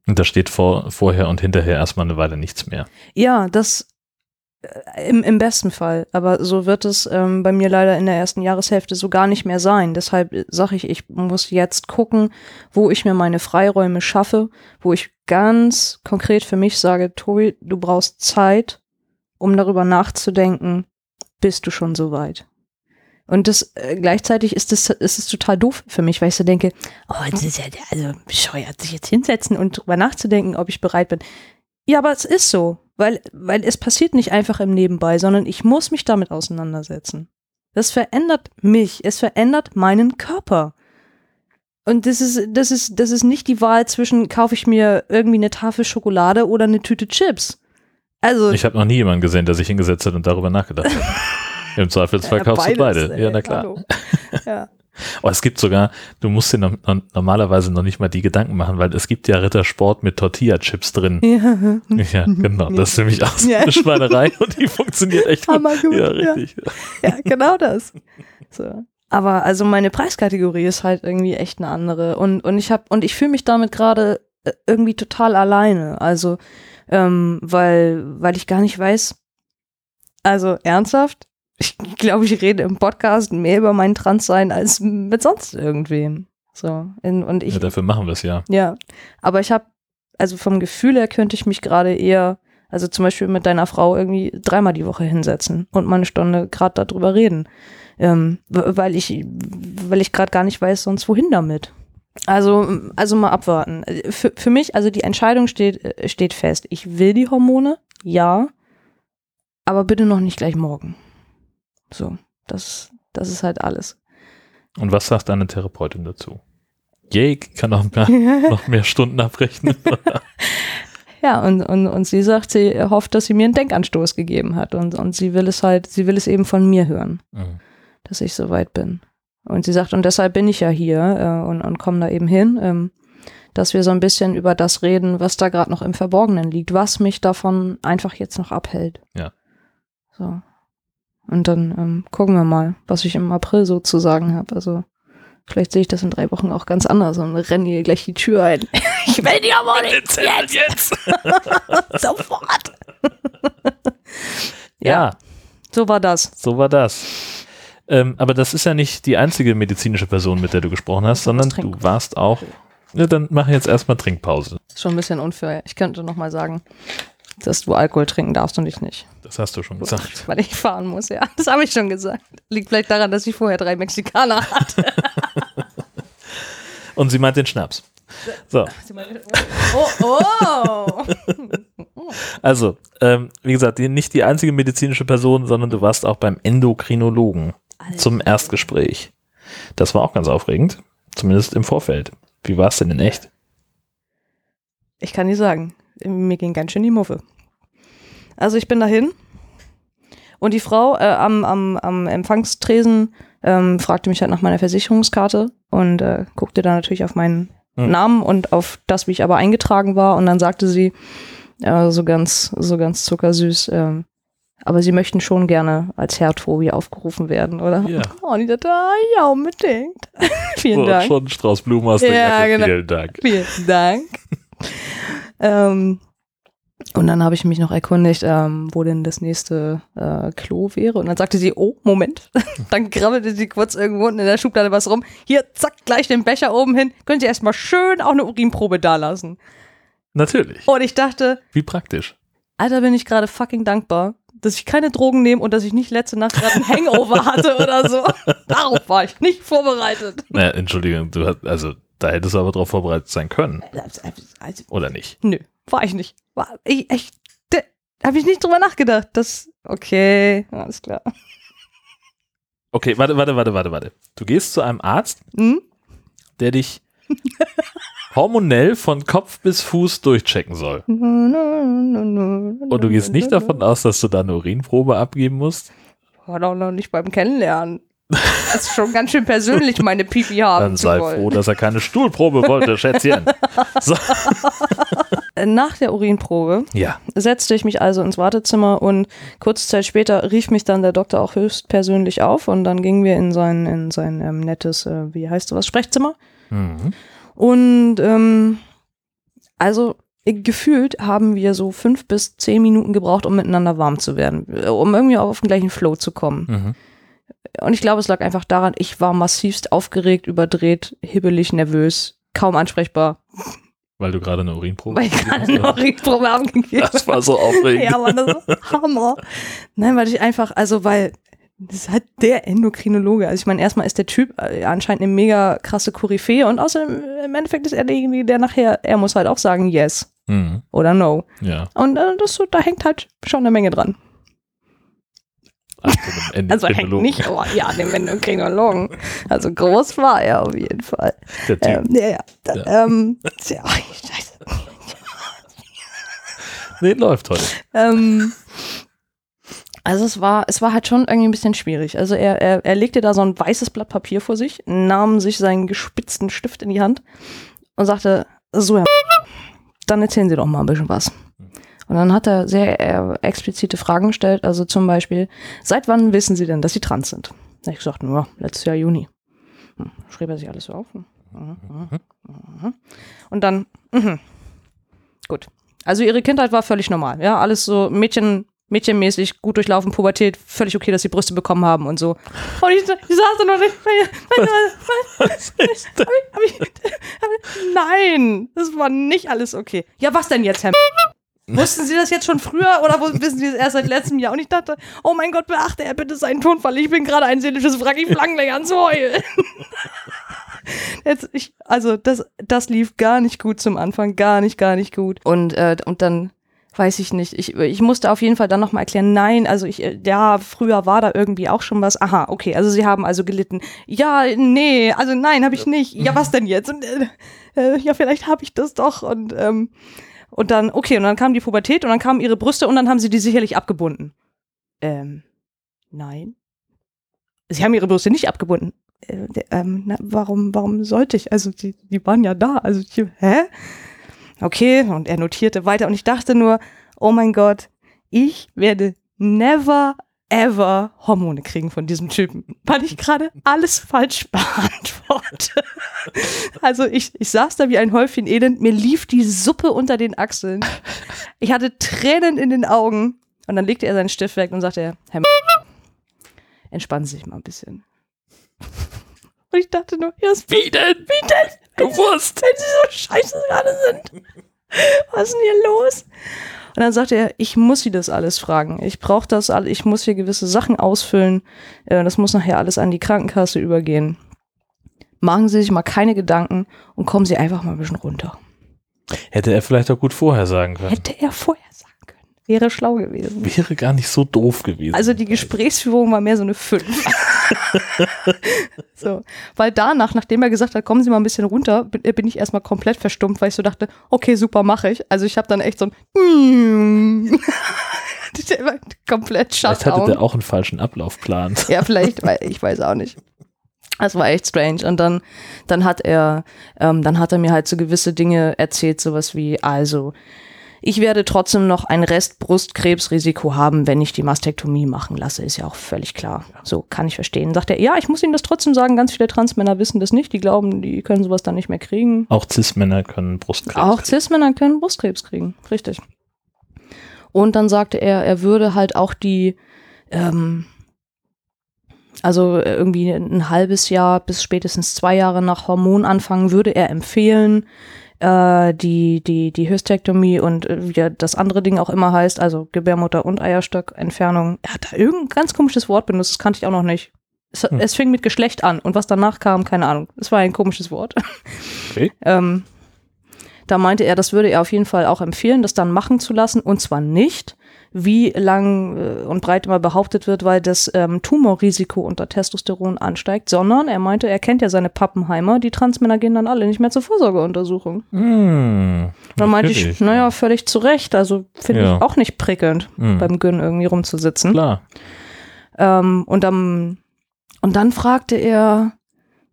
Und da steht vor, vorher und hinterher erstmal eine Weile nichts mehr. Ja, das äh, im, im besten Fall. Aber so wird es ähm, bei mir leider in der ersten Jahreshälfte so gar nicht mehr sein. Deshalb sage ich, ich muss jetzt gucken, wo ich mir meine Freiräume schaffe, wo ich ganz konkret für mich sage, Tobi, du brauchst Zeit, um darüber nachzudenken, bist du schon so weit. Und das äh, gleichzeitig ist es ist total doof für mich, weil ich so denke, oh, das ist ja also bescheuert, sich jetzt hinsetzen und drüber nachzudenken, ob ich bereit bin. Ja, aber es ist so, weil, weil es passiert nicht einfach im Nebenbei, sondern ich muss mich damit auseinandersetzen. Das verändert mich, es verändert meinen Körper. Und das ist, das ist, das ist nicht die Wahl zwischen, kaufe ich mir irgendwie eine Tafel Schokolade oder eine Tüte Chips. Also, Ich habe noch nie jemanden gesehen, der sich hingesetzt hat und darüber nachgedacht hat. Im Zweifelsfall ja, kaufst du beide. ey, Ja, na klar. Ja. Oh, es gibt sogar, du musst dir no, no, normalerweise noch nicht mal die Gedanken machen, weil es gibt ja Rittersport mit Tortilla-Chips drin. ja. Ja, genau. Das ist nämlich auch so Ja. eine Schweinerei und die funktioniert echt gut. Hammergut, Ja, ja. richtig. Ja, genau das. So. Aber also meine Preiskategorie ist halt irgendwie echt eine andere. Und, und ich habe, und ich fühle mich damit gerade äh, irgendwie total alleine. Also, ähm, weil, weil ich gar nicht weiß, also ernsthaft, ich glaube, ich rede im Podcast mehr über mein Transsein als mit sonst irgendwem. So. In, und ich, Ja, dafür machen wir es ja. ja, aber ich habe, also vom Gefühl her könnte ich mich gerade eher, also zum Beispiel mit deiner Frau irgendwie dreimal die Woche hinsetzen und mal eine Stunde gerade darüber reden, ähm, weil ich, weil ich gerade gar nicht weiß, sonst wohin damit. Also, also mal abwarten. Für, für mich, also die Entscheidung steht, äh, steht fest. Ich will die Hormone, ja, aber bitte noch nicht gleich morgen. So, das, das ist halt alles. Und was sagt deine Therapeutin dazu? Yay, kann noch mehr, noch mehr Stunden abrechnen. Ja, und, und, und sie sagt, sie hofft, dass sie mir einen Denkanstoß gegeben hat. Und, und sie will es halt, sie will es eben von mir hören, Mhm. dass ich so weit bin. Und sie sagt, und deshalb bin ich ja hier äh, und, und komme da eben hin, ähm, dass wir so ein bisschen über das reden, was da gerade noch im Verborgenen liegt, was mich davon einfach jetzt noch abhält. Ja. So. Und dann ähm, gucken wir mal, was ich im April so zu sagen habe. Also vielleicht sehe ich das in drei Wochen auch ganz anders und renne hier gleich die Tür ein. ich will die Hormone jetzt, jetzt. sofort. Ja, So war das. so war das. Ähm, aber das ist ja nicht die einzige medizinische Person, mit der du gesprochen hast, sondern du warst auch. Ja, dann mach jetzt erstmal Trinkpause. Ist schon ein bisschen unfair. Ich könnte noch mal sagen, dass du Alkohol trinken darfst und ich nicht. Das hast du schon gesagt. Weil ich fahren muss, ja. Das habe ich schon gesagt. Liegt vielleicht daran, dass ich vorher drei Mexikaner hatte. Und sie meint den Schnaps. So, Oh, oh. also, ähm, wie gesagt, nicht die einzige medizinische Person, sondern du warst auch beim Endokrinologen zum Erstgespräch. Das war auch ganz aufregend, zumindest im Vorfeld. Wie war es denn in echt? Ich kann nicht sagen. Mir ging ganz schön die Muffe. Also ich bin dahin und die Frau äh, am, am, am Empfangstresen ähm, fragte mich halt nach meiner Versicherungskarte und äh, guckte dann natürlich auf meinen Hm. Namen und auf das, wie ich aber eingetragen war. Und dann sagte sie, äh, so ganz, so ganz zuckersüß, ähm, aber sie möchten schon gerne als Herr Tobi aufgerufen werden, oder? Ja. Oh, und ich dachte, ah, ja, unbedingt. Vielen So, Dank. Schon Strauß Blumen aus der Ja, Jacke. genau. Vielen Dank. Vielen Dank. ähm, und dann habe ich mich noch erkundigt, ähm, wo denn das nächste äh, Klo wäre. Und dann sagte sie, oh, Moment. dann krabbelte sie kurz irgendwo unten in der Schublade was rum. Hier, zack, gleich den Becher oben hin. Können Sie erstmal schön auch eine Urinprobe dalassen. Natürlich. Und ich dachte, Wie praktisch. Alter, bin ich gerade fucking dankbar, dass ich keine Drogen nehme und dass ich nicht letzte Nacht gerade ein Hangover hatte oder so. Darauf war ich nicht vorbereitet. Naja, Entschuldigung, du hast, also da hättest du aber drauf vorbereitet sein können, Also, oder nicht? Nö, war ich nicht. War ich echt. Habe ich nicht drüber nachgedacht. Das. Okay, alles klar. Okay, warte, warte, warte, warte, warte. Du gehst zu einem Arzt, Hm? der dich hormonell von Kopf bis Fuß durchchecken soll. Und du gehst nicht davon aus, dass du da eine Urinprobe abgeben musst? War doch noch nicht beim Kennenlernen. Das ist schon ganz schön persönlich, meine Pipi haben Dann sei froh, dass er keine Stuhlprobe wollte, Schätzchen. So. Nach der Urinprobe Ja. setzte ich mich also ins Wartezimmer und kurze Zeit später rief mich dann der Doktor auch höchstpersönlich auf und dann gingen wir in sein, in sein ähm, nettes, äh, wie heißt sowas, Sprechzimmer. Mhm. Und ähm, also gefühlt haben wir so fünf bis zehn Minuten gebraucht, um miteinander warm zu werden, äh, um irgendwie auf den gleichen Flow zu kommen. Mhm. Und ich glaube, es lag einfach daran, ich war massivst aufgeregt, überdreht, hibbelig, nervös, kaum ansprechbar, Weil du gerade eine Urinprobe weil ich gerade eine. Urinprobe abgegeben Das war so aufregend. Ja, Mann, das war Hammer. Nein, weil ich einfach, also weil das ist halt der Endokrinologe. Also ich meine, erstmal ist der Typ äh, anscheinend eine mega krasse Koryphäe und außerdem äh, im Endeffekt ist er derjenige, der nachher, er muss halt auch sagen yes Mhm. oder no. Ja. Und äh, das, so- da hängt halt schon eine Menge dran. Also, Also hängt nicht, aber ja, dem Endokrinologen. Also groß war er auf jeden Fall. Der Typ. Ähm, ja, ja. Da, Ähm, tja, scheiße. Nee, läuft heute. Ähm, also es war, es war halt schon irgendwie ein bisschen schwierig. Also er, er, er legte da so ein weißes Blatt Papier vor sich, nahm sich seinen gespitzten Stift in die Hand und sagte, so, Herr dann erzählen Sie doch mal ein bisschen was. Und dann hat er sehr äh, explizite Fragen gestellt, also zum Beispiel, seit wann wissen Sie denn, dass Sie trans sind? Da hab ich gesagt, ja, letztes Jahr Juni. Hm, schrieb er sich alles so auf. Hm, mhm, mhm, mhm. Und dann, mhm. gut. Also ihre Kindheit war völlig normal, ja, alles so Mädchen, mädchenmäßig, gut durchlaufen, Pubertät, völlig okay, dass sie Brüste bekommen haben und so. Und ich, ich saß da noch nicht, Was ist denn? hab ich, hab ich, nein, das war nicht alles okay. Ja, was denn jetzt, Herr Wussten Sie das jetzt schon früher oder wissen Sie es erst seit letztem Jahr? Und ich dachte, oh mein Gott, beachte er bitte seinen Tonfall. Ich bin gerade ein seelisches Wrack, ich fange gleich an zu heulen. Jetzt, ich, also das, das lief gar nicht gut zum Anfang, gar nicht, gar nicht gut. Und, äh, und dann weiß ich nicht, ich, ich musste auf jeden Fall dann nochmal erklären, nein, also ich, äh, ja, früher war da irgendwie auch schon was. Aha, okay, also Sie haben also gelitten. Ja, nee, also nein, habe ich nicht. Ja, was denn jetzt? Und, äh, äh, ja, vielleicht habe ich das doch. Und, ähm, und dann, okay, und dann kam die Pubertät und dann kamen ihre Brüste und dann haben sie die sicherlich abgebunden. Ähm, nein. Sie haben ihre Brüste nicht abgebunden. Äh, ähm, na, warum, warum sollte ich? Also, die, die waren ja da. Also, ich, hä? Okay, und er notierte weiter und ich dachte nur, oh mein Gott, ich werde never ever Hormone kriegen von diesem Typen, weil ich gerade alles falsch beantworte. Also ich, ich saß da wie ein Häufchen Elend, mir lief die Suppe unter den Achseln. Ich hatte Tränen in den Augen und dann legte er seinen Stift weg und sagte, Herr M entspannen Sie sich mal ein bisschen. Und ich dachte nur, ja, Wie denn? wie denn? Gewusst. Wenn Sie so scheiße gerade sind. Was ist denn hier los? Und dann sagte er, ich muss Sie das alles fragen. Ich brauche das alles, ich muss hier gewisse Sachen ausfüllen. Äh, Das muss nachher alles an die Krankenkasse übergehen. Machen Sie sich mal keine Gedanken und kommen Sie einfach mal ein bisschen runter. Hätte er vielleicht auch gut vorher sagen können. Hätte er vorher sagen können. Wäre schlau gewesen. Wäre gar nicht so doof gewesen. Also die Gesprächsführung war mehr so eine 5. so, weil danach, nachdem er gesagt hat, kommen Sie mal ein bisschen runter, bin, bin ich erstmal komplett verstummt, weil ich so dachte, okay, super, mache ich. Also ich habe dann echt so ein komplett Vielleicht hatte der auch einen falschen Ablaufplan. Ja, vielleicht, weil ich weiß auch nicht. Das war echt strange. Und dann, dann hat er, ähm, dann hat er mir halt so gewisse Dinge erzählt, sowas wie, also, ich werde trotzdem noch ein Rest Brustkrebsrisiko haben, wenn ich die Mastektomie machen lasse, ist ja auch völlig klar. So kann ich verstehen. Sagt er, ja, ich muss Ihnen das trotzdem sagen, ganz viele Transmänner wissen das nicht, die glauben, die können sowas dann nicht mehr kriegen. Auch Cis-Männer können Brustkrebs kriegen. Auch Cis-Männer können Brustkrebs kriegen, richtig. Und dann sagte er, er würde halt auch die, ähm, also irgendwie ein halbes Jahr bis spätestens zwei Jahre nach Hormonanfang würde er empfehlen, äh, die, die, die Hystektomie und äh, wie das andere Ding auch immer heißt, also Gebärmutter und Eierstockentfernung. Er hat da irgendein ganz komisches Wort benutzt, das kannte ich auch noch nicht. Es, hm. es fing mit Geschlecht an und was danach kam, keine Ahnung. Es war ein komisches Wort. Okay. ähm, da meinte er, das würde er auf jeden Fall auch empfehlen, das dann machen zu lassen und zwar nicht, wie lang äh, und breit immer behauptet wird, weil das ähm, Tumorrisiko unter Testosteron ansteigt, sondern er meinte, er kennt ja seine Pappenheimer, die Transmänner gehen dann alle nicht mehr zur Vorsorgeuntersuchung. Mm, dann meinte ich, naja, völlig zu Recht, also finde ja. ich auch nicht prickelnd, mm. beim Gyn irgendwie rumzusitzen. Klar. Ähm, und, dann, und dann fragte er,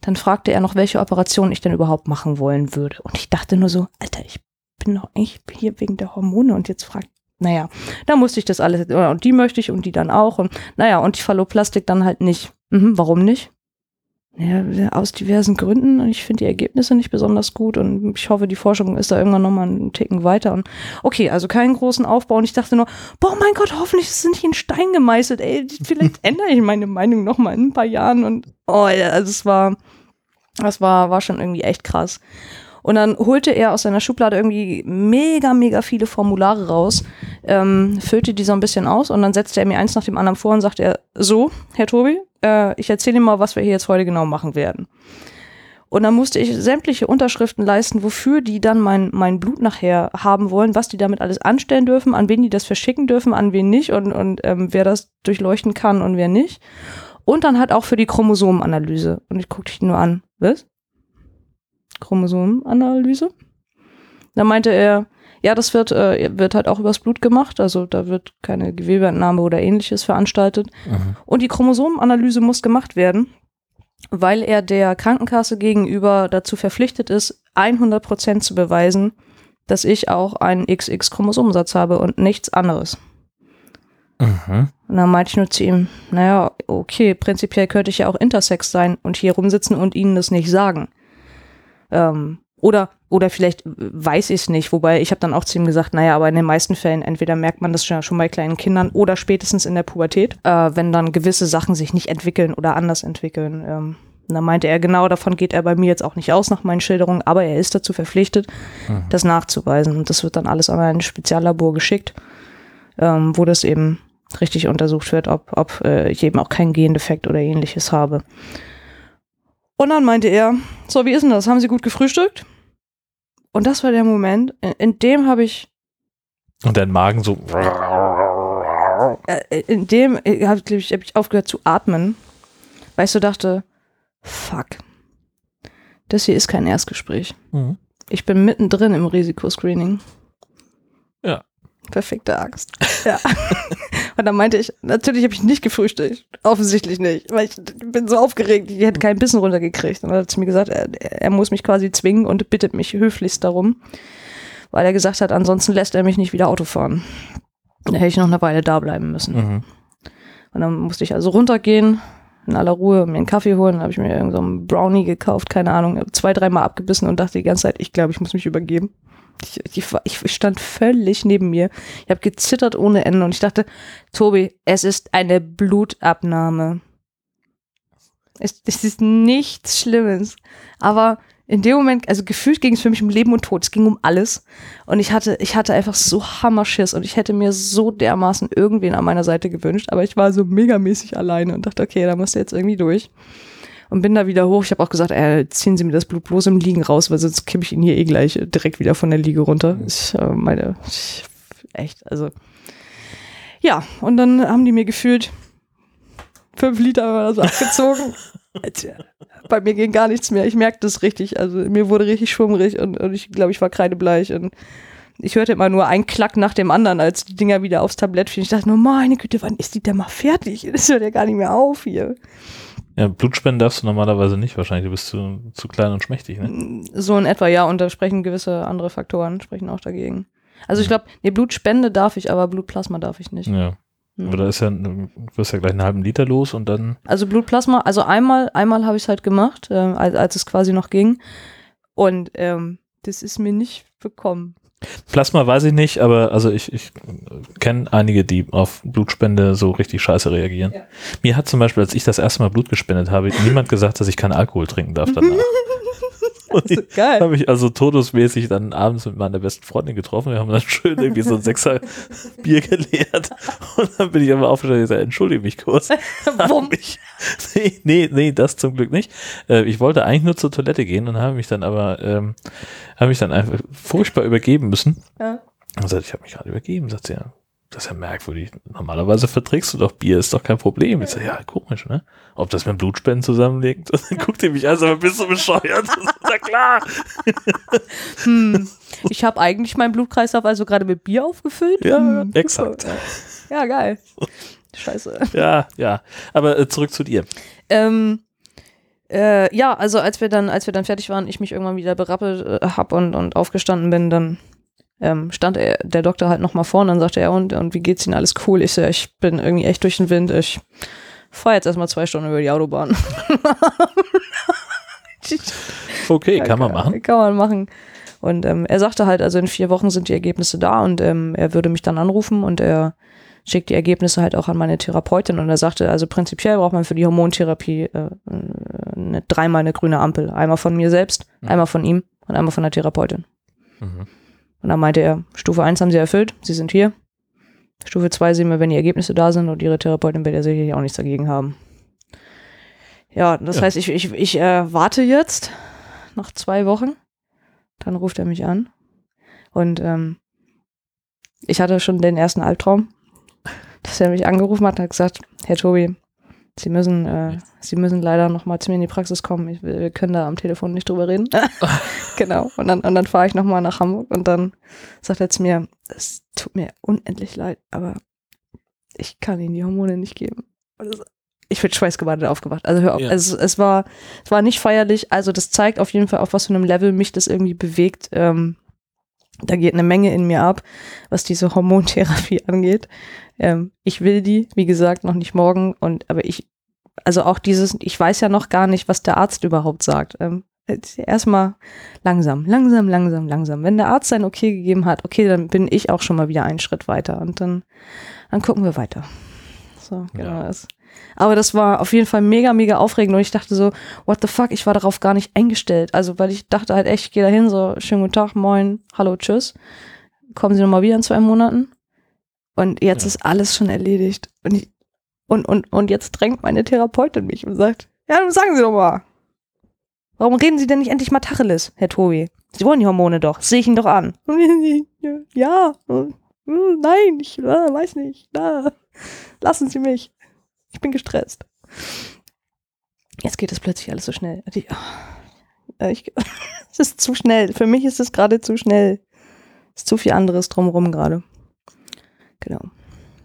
dann fragte er noch, welche Operation ich denn überhaupt machen wollen würde. Und ich dachte nur so, Alter, ich bin doch eigentlich hier wegen der Hormone und jetzt fragt naja, da musste ich das alles, und die möchte ich und die dann auch. Und naja, und ich Phalloplastik dann halt nicht. Mhm, warum nicht? Ja, aus diversen Gründen. Und ich finde die Ergebnisse nicht besonders gut und ich hoffe, die Forschung ist da irgendwann nochmal einen Ticken weiter. Und okay, also keinen großen Aufbau. Und ich dachte nur, boah, mein Gott, hoffentlich ist es nicht in Stein gemeißelt. Ey, vielleicht ändere ich meine Meinung nochmal in ein paar Jahren. Und oh ja, also es war, das war, war schon irgendwie echt krass. Und dann holte er aus seiner Schublade irgendwie mega, mega viele Formulare raus, ähm, füllte die so ein bisschen aus und dann setzte er mir eins nach dem anderen vor und sagte er, so, Herr Tobi, äh, ich erzähle Ihnen mal, was wir hier jetzt heute genau machen werden. Und dann musste ich sämtliche Unterschriften leisten, wofür die dann mein, mein Blut nachher haben wollen, was die damit alles anstellen dürfen, an wen die das verschicken dürfen, an wen nicht und, und ähm, wer das durchleuchten kann und wer nicht. Und dann halt auch für die Chromosomenanalyse. Und ich guckte dich nur an. Was? Chromosomenanalyse. Da meinte er, ja, das wird, äh, wird halt auch übers Blut gemacht, also da wird keine Gewebeentnahme oder ähnliches veranstaltet. Mhm. Und die Chromosomenanalyse muss gemacht werden, weil er der Krankenkasse gegenüber dazu verpflichtet ist, 100 Prozent zu beweisen, dass ich auch einen XX-Chromosomensatz habe und nichts anderes. Mhm. Und dann meinte ich nur zu ihm, naja, okay, prinzipiell könnte ich ja auch intersex sein und hier rumsitzen und ihnen das nicht sagen. Ähm, oder, oder vielleicht weiß ich es nicht, wobei ich habe dann auch zu ihm gesagt, naja, aber in den meisten Fällen entweder merkt man das schon, schon bei kleinen Kindern oder spätestens in der Pubertät, äh, wenn dann gewisse Sachen sich nicht entwickeln oder anders entwickeln. Ähm, und dann meinte er, genau davon geht er bei mir jetzt auch nicht aus nach meinen Schilderungen, aber er ist dazu verpflichtet, mhm. das nachzuweisen. Und das wird dann alles an ein Speziallabor geschickt, ähm, wo das eben richtig untersucht wird, ob, ob äh, ich eben auch keinen Gendefekt oder ähnliches habe. Und dann meinte er, so, wie ist denn das? Haben Sie gut gefrühstückt? Und das war der Moment, in, in dem habe ich. Und dein Magen so. In dem äh, habe ich, hab ich aufgehört zu atmen, weil ich so dachte, fuck, das hier ist kein Erstgespräch. Mhm. Ich bin mittendrin im Risikoscreening. Ja. Perfekte Angst. Ja. Und dann meinte ich, natürlich habe ich nicht gefrühstückt. Offensichtlich nicht, weil ich bin so aufgeregt, ich hätte keinen Bissen runtergekriegt. Und dann hat sie mir gesagt, er, er muss mich quasi zwingen und bittet mich höflichst darum, weil er gesagt hat, ansonsten lässt er mich nicht wieder Auto fahren. Da hätte ich noch eine Weile da bleiben müssen. Mhm. Und dann musste ich also runtergehen, in aller Ruhe mir einen Kaffee holen. Dann habe ich mir irgendeinen so Brownie gekauft, keine Ahnung, zwei, dreimal abgebissen und dachte die ganze Zeit, ich glaube, ich muss mich übergeben. Ich, ich, ich stand völlig neben mir. Ich habe gezittert ohne Ende und ich dachte, Tobi, es ist eine Blutabnahme. Es, es ist nichts Schlimmes. Aber in dem Moment, also gefühlt ging es für mich um Leben und Tod. Es ging um alles. Und ich hatte, ich hatte einfach so Hammerschiss und ich hätte mir so dermaßen irgendwen an meiner Seite gewünscht. Aber ich war so megamäßig alleine und dachte, okay, da musst du jetzt irgendwie durch und bin da wieder hoch. Ich habe auch gesagt, äh, ziehen Sie mir das Blut bloß im Liegen raus, weil sonst kippe ich ihn hier eh gleich direkt wieder von der Liege runter. Ich äh, meine, ich, echt, also. Ja, und dann haben die mir gefühlt fünf Liter oder so abgezogen. Bei mir ging gar nichts mehr. Ich merkte das richtig. Also mir wurde richtig schwummrig und, und ich glaube, ich war kreidebleich. Und ich hörte immer nur einen Klack nach dem anderen, als die Dinger wieder aufs Tablett fielen. Ich dachte nur, meine Güte, wann ist die denn mal fertig? Das hört ja gar nicht mehr auf hier. Ja, Blutspenden darfst du normalerweise nicht wahrscheinlich. Du bist zu, zu klein und schmächtig, ne? So in etwa, ja. Und da sprechen gewisse andere Faktoren, sprechen auch dagegen. Also ich glaube, nee, Blutspende darf ich, aber Blutplasma darf ich nicht. Ja. Hm. Aber da ist ja, du wirst ja gleich einen halben Liter los und dann. Also Blutplasma, also einmal, einmal habe ich es halt gemacht, äh, als, als es quasi noch ging. Und ähm, das ist mir nicht bekommen. Plasma weiß ich nicht, aber also ich, ich kenne einige, die auf Blutspende so richtig scheiße reagieren. Ja. Mir hat zum Beispiel, als ich das erste Mal Blut gespendet habe, niemand gesagt, dass ich keinen Alkohol trinken darf danach. Ich Geil. habe mich also todesmäßig dann abends mit meiner besten Freundin getroffen. Wir haben dann schön irgendwie so ein Sechser Bier geleert. Und dann bin ich aber aufgestanden und gesagt, entschuldige mich kurz. Ich, nee, nee, nee, das zum Glück nicht. Äh, ich wollte eigentlich nur zur Toilette gehen und habe mich dann aber, ähm, habe mich dann einfach furchtbar übergeben müssen. Ja. Und sagt, ich habe mich gerade übergeben. Sagt sie, ja, das ist ja merkwürdig. Normalerweise verträgst du doch Bier, ist doch kein Problem. Ich sage, ja, komisch, ne? Ob das mit Blutspenden zusammenlegt? Und dann guckt ihr mich an, aber bist du bescheuert? Na klar. Hm. Ich habe eigentlich meinen Blutkreislauf also gerade mit Bier aufgefüllt. Ja, Hm, exakt. super. Ja, geil. Scheiße. Ja, ja. Aber äh, zurück zu dir. Ähm, äh, ja, also als wir dann, als wir dann fertig waren, ich mich irgendwann wieder berappelt äh, hab und, und aufgestanden bin, dann ähm, stand er, der Doktor halt nochmal vorne und sagte er, und, und wie geht's Ihnen? Alles cool? Ich so, ja, ich bin irgendwie echt durch den Wind. Ich fahre jetzt erstmal zwei Stunden über die Autobahn. Okay, kann man machen. Kann man machen. Und ähm, er sagte halt, also in vier Wochen sind die Ergebnisse da und ähm, er würde mich dann anrufen und er schickt die Ergebnisse halt auch an meine Therapeutin und er sagte, also prinzipiell braucht man für die Hormontherapie äh, eine, dreimal eine grüne Ampel. Einmal von mir selbst, Mhm. einmal von ihm und einmal von der Therapeutin. Mhm. Und dann meinte er, Stufe 1 haben sie erfüllt, sie sind hier. Stufe 2 sehen wir, wenn die Ergebnisse da sind und ihre Therapeutin wird ja sicherlich auch nichts dagegen haben. Ja, das Ja. heißt, ich, ich, ich äh, warte jetzt noch zwei Wochen. Dann ruft er mich an. Und ähm, ich hatte schon den ersten Albtraum, dass er mich angerufen hat und hat gesagt, Herr Tobi, Sie müssen, äh, Sie müssen leider noch mal zu mir in die Praxis kommen. Ich, wir können da am Telefon nicht drüber reden. genau. Und dann, und dann fahre ich noch mal nach Hamburg und dann sagt er zu mir, es tut mir unendlich leid, aber ich kann Ihnen die Hormone nicht geben. Das, ich bin schweißgebadet aufgewacht. Also hör auf, Ja. es, es, war, es war nicht feierlich. Also das zeigt auf jeden Fall, auf was für einem Level mich das irgendwie bewegt. Ähm, da geht eine Menge in mir ab, was diese Hormontherapie angeht. Ähm, ich will die, wie gesagt, noch nicht morgen. Und aber ich, also auch dieses, ich weiß ja noch gar nicht, was der Arzt überhaupt sagt. Ähm, Erstmal langsam, langsam, langsam, langsam. Wenn der Arzt sein Okay gegeben hat, okay, dann bin ich auch schon mal wieder einen Schritt weiter und dann, dann gucken wir weiter. So, genau Ja. das. Aber das war auf jeden Fall mega, mega aufregend und ich dachte so, what the fuck, ich war darauf gar nicht eingestellt. Also, weil ich dachte halt echt, ich gehe da hin, so, schönen guten Tag, moin, hallo, tschüss. Kommen Sie nochmal wieder in zwei Monaten? Und jetzt Ja. ist alles schon erledigt. Und, ich, und, und, und jetzt drängt meine Therapeutin mich und sagt, ja, dann sagen Sie doch mal. Warum reden Sie denn nicht endlich mal Tacheles, Herr Tobi? Sie wollen die Hormone doch, sehe ich Ihnen doch an. Ja, nein, ich äh, weiß nicht. Lassen Sie mich. Ich bin gestresst. Jetzt geht es plötzlich alles so schnell. Die, äh, ich, es ist zu schnell. Für mich ist es gerade zu schnell. Es ist zu viel anderes drumherum gerade. Genau.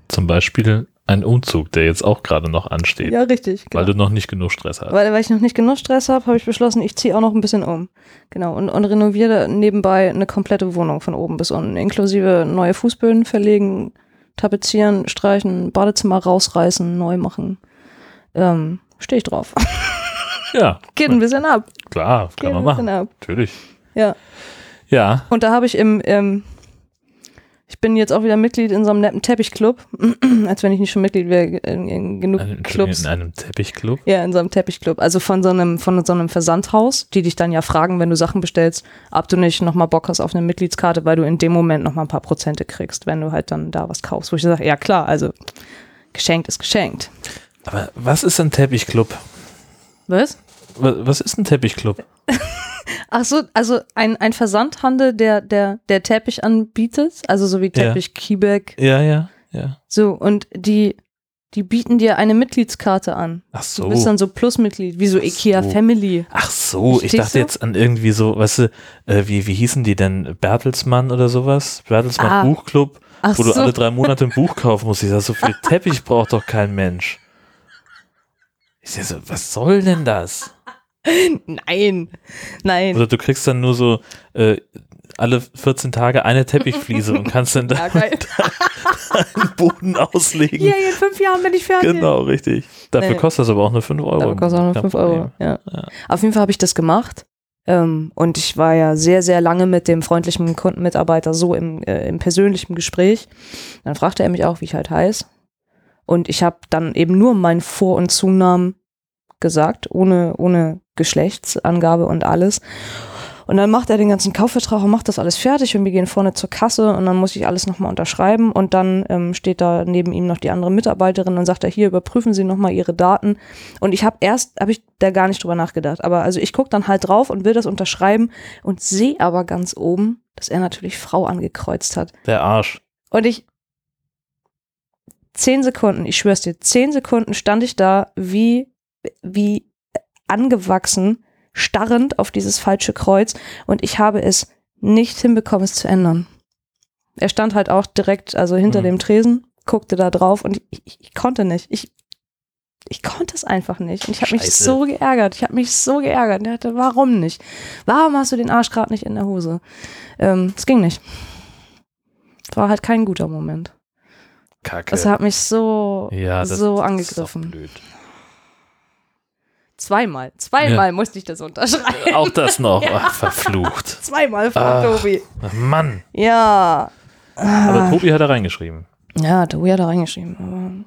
Zum Beispiel ein Umzug, der jetzt auch gerade noch ansteht, Ja, richtig. Genau. weil du noch nicht genug Stress hast. Weil, weil ich noch nicht genug Stress habe, habe ich beschlossen, ich ziehe auch noch ein bisschen um. Genau. Und, und renoviere nebenbei eine komplette Wohnung von oben bis unten, inklusive neue Fußböden verlegen, tapezieren, streichen, Badezimmer rausreißen, neu machen. Ähm, Stehe ich drauf. Ja, Geht ein bisschen ab. klar, Geht kann man ein machen. ab. Natürlich. Ja. Ja, Und da habe ich im, im, ich bin jetzt auch wieder Mitglied in so einem netten Teppichclub, als wenn ich nicht schon Mitglied wäre in, in genug in, Clubs. in einem Teppichclub. Ja, in so einem Teppichclub. Also von so einem, von so einem Versandhaus, die dich dann ja fragen, wenn du Sachen bestellst, ob du nicht nochmal Bock hast auf eine Mitgliedskarte, weil du in dem Moment nochmal ein paar Prozente kriegst, wenn du halt dann da was kaufst. Wo ich sage, ja klar, also geschenkt ist geschenkt. Aber was ist ein Teppichclub? Was? Was, was ist ein Teppichclub? Ach so, also ein, ein Versandhandel, der, der, der Teppich anbietet, also so wie Ja. Teppich Kiebeck, Ja, ja, ja. so, und die, Die bieten dir eine Mitgliedskarte an. Ach Du bist so. dann so Plusmitglied, wie so IKEA so. Family. Ach so, ich Verstehst dachte du? jetzt an irgendwie so, weißt du, äh, wie, wie hießen die denn? Bertelsmann oder sowas? Bertelsmann Ah. Buchclub, Ach wo du so. alle drei Monate ein Buch kaufen musst. Ich sag, so viel Teppich braucht doch kein Mensch. Ich sag so, was soll denn das? Nein, nein. Oder du kriegst dann nur so äh, alle 14 Tage eine Teppichfliese und kannst dann da Ja, geil. den Boden auslegen. Hier, in fünf Jahren bin ich fertig. Genau, richtig. Dafür Nee. kostet das aber auch nur 5 Euro. Aber kostet auch nur Kein 5 Euro. Ja. Ja. Auf jeden Fall habe ich das gemacht. Ähm, und ich war ja sehr, sehr lange mit dem freundlichen Kundenmitarbeiter so im, äh, im persönlichen Gespräch. Dann fragte er mich auch, wie ich halt heiß. Und ich habe dann eben nur meinen Vor- und Zunamen gesagt, ohne, ohne Geschlechtsangabe und alles. Und dann macht er den ganzen Kaufvertrag und macht das alles fertig und wir gehen vorne zur Kasse und dann muss ich alles nochmal unterschreiben und dann ähm, steht da neben ihm noch die andere Mitarbeiterin und sagt er, hier überprüfen Sie nochmal Ihre Daten. Und ich habe erst, habe ich da gar nicht drüber nachgedacht, aber also ich gucke dann halt drauf und will das unterschreiben und sehe aber ganz oben, dass er natürlich Frau angekreuzt hat. Der Arsch. Und ich, zehn Sekunden, ich schwör's dir, zehn Sekunden stand ich da wie, wie angewachsen, starrend auf dieses falsche Kreuz und ich habe es nicht hinbekommen, es zu ändern. Er stand halt auch direkt, also hinter Mhm. dem Tresen, guckte da drauf und ich, ich, ich konnte nicht. Ich, ich konnte es einfach nicht. Und ich habe mich so geärgert. Ich habe mich so geärgert. Und er hatte, warum nicht? Warum hast du den Arsch gerade nicht in der Hose? Ähm, es ging nicht. War halt kein guter Moment. Kacke. Das hat mich so, ja, das, so angegriffen. Zweimal. Zweimal musste ich das unterschreiben. Auch das noch. Ach, verflucht. Zweimal, Frau Ah. Tobi. Ach, Mann. Ja. Aber Tobi hat da reingeschrieben. Ja, Tobi hat da reingeschrieben.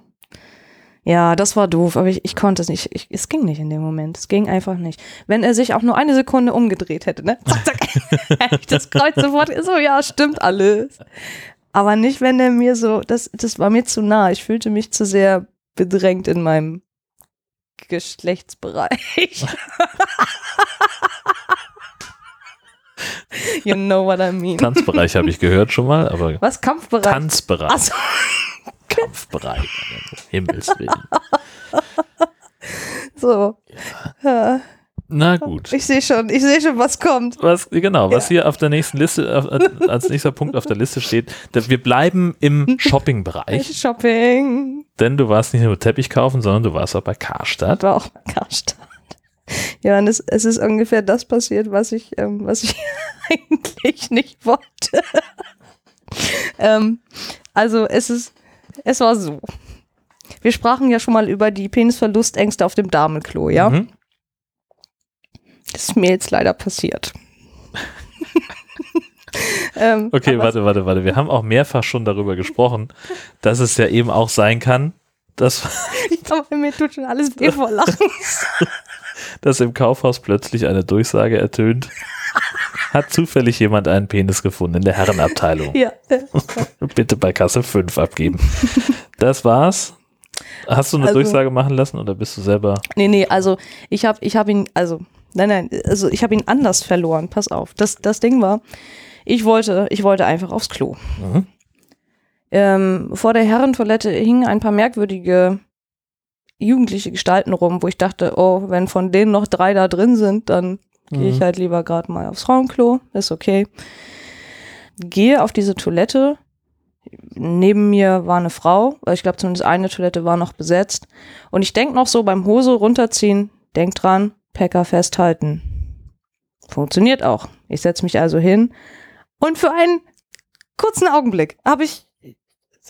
Ja, das war doof, aber ich, ich konnte es nicht. Ich, es ging nicht in dem Moment. Es ging einfach nicht. Wenn er sich auch nur eine Sekunde umgedreht hätte, ne? Zack, zack. hätte ich das Kreuz sofort so, ja, stimmt alles. Aber nicht, wenn er mir so, das, das war mir zu nah. Ich fühlte mich zu sehr bedrängt in meinem Geschlechtsbereich. you know what I mean. Tanzbereich habe ich gehört schon mal, aber Was? Kampfbereich? Tanzbereich. Achso. Kampfbereich. Himmels Willen. So. Ja. Na gut. Ich sehe schon, ich sehe schon, was kommt. Was, genau, was hier auf der nächsten Liste, auf, als nächster Punkt auf der Liste steht, wir bleiben im Shopping-Bereich, Shopping. Denn du warst nicht nur Teppich kaufen, sondern du warst auch bei Karstadt. War auch bei Karstadt. Ja, und es, es ist ungefähr das passiert, was ich, ähm, was ich eigentlich nicht wollte. ähm, also es ist, es war so. Wir sprachen ja schon mal über die Penisverlustängste auf dem Damenklo, ja? Mhm. Das ist mir jetzt leider passiert. ähm, Okay, warte, warte, warte. Wir haben auch mehrfach schon darüber gesprochen, dass es ja eben auch sein kann, dass, Aber mir tut schon alles weh vor Lachen. dass im Kaufhaus plötzlich eine Durchsage ertönt. Hat zufällig jemand einen Penis gefunden in der Herrenabteilung? ja. Bitte bei Kasse 5 abgeben. Das war's. Hast du eine Also- Durchsage machen lassen oder bist du selber? Nee, nee, also ich habe ich hab ihn, also, nein, nein, also ich habe ihn anders verloren. Pass auf. Das, das Ding war, ich wollte, ich wollte einfach aufs Klo. Mhm. Ähm, vor der Herrentoilette hingen ein paar merkwürdige jugendliche Gestalten rum, wo ich dachte, oh, wenn von denen noch drei da drin sind, dann gehe ich Mhm. halt lieber gerade mal aufs Frauenklo. Ist okay. Gehe auf diese Toilette. Neben mir war eine Frau, weil ich glaube zumindest eine Toilette war noch besetzt. Und ich denk noch so beim Hose runterziehen, denk dran, Packer festhalten. Funktioniert auch. Ich setze mich also hin und für einen kurzen Augenblick habe ich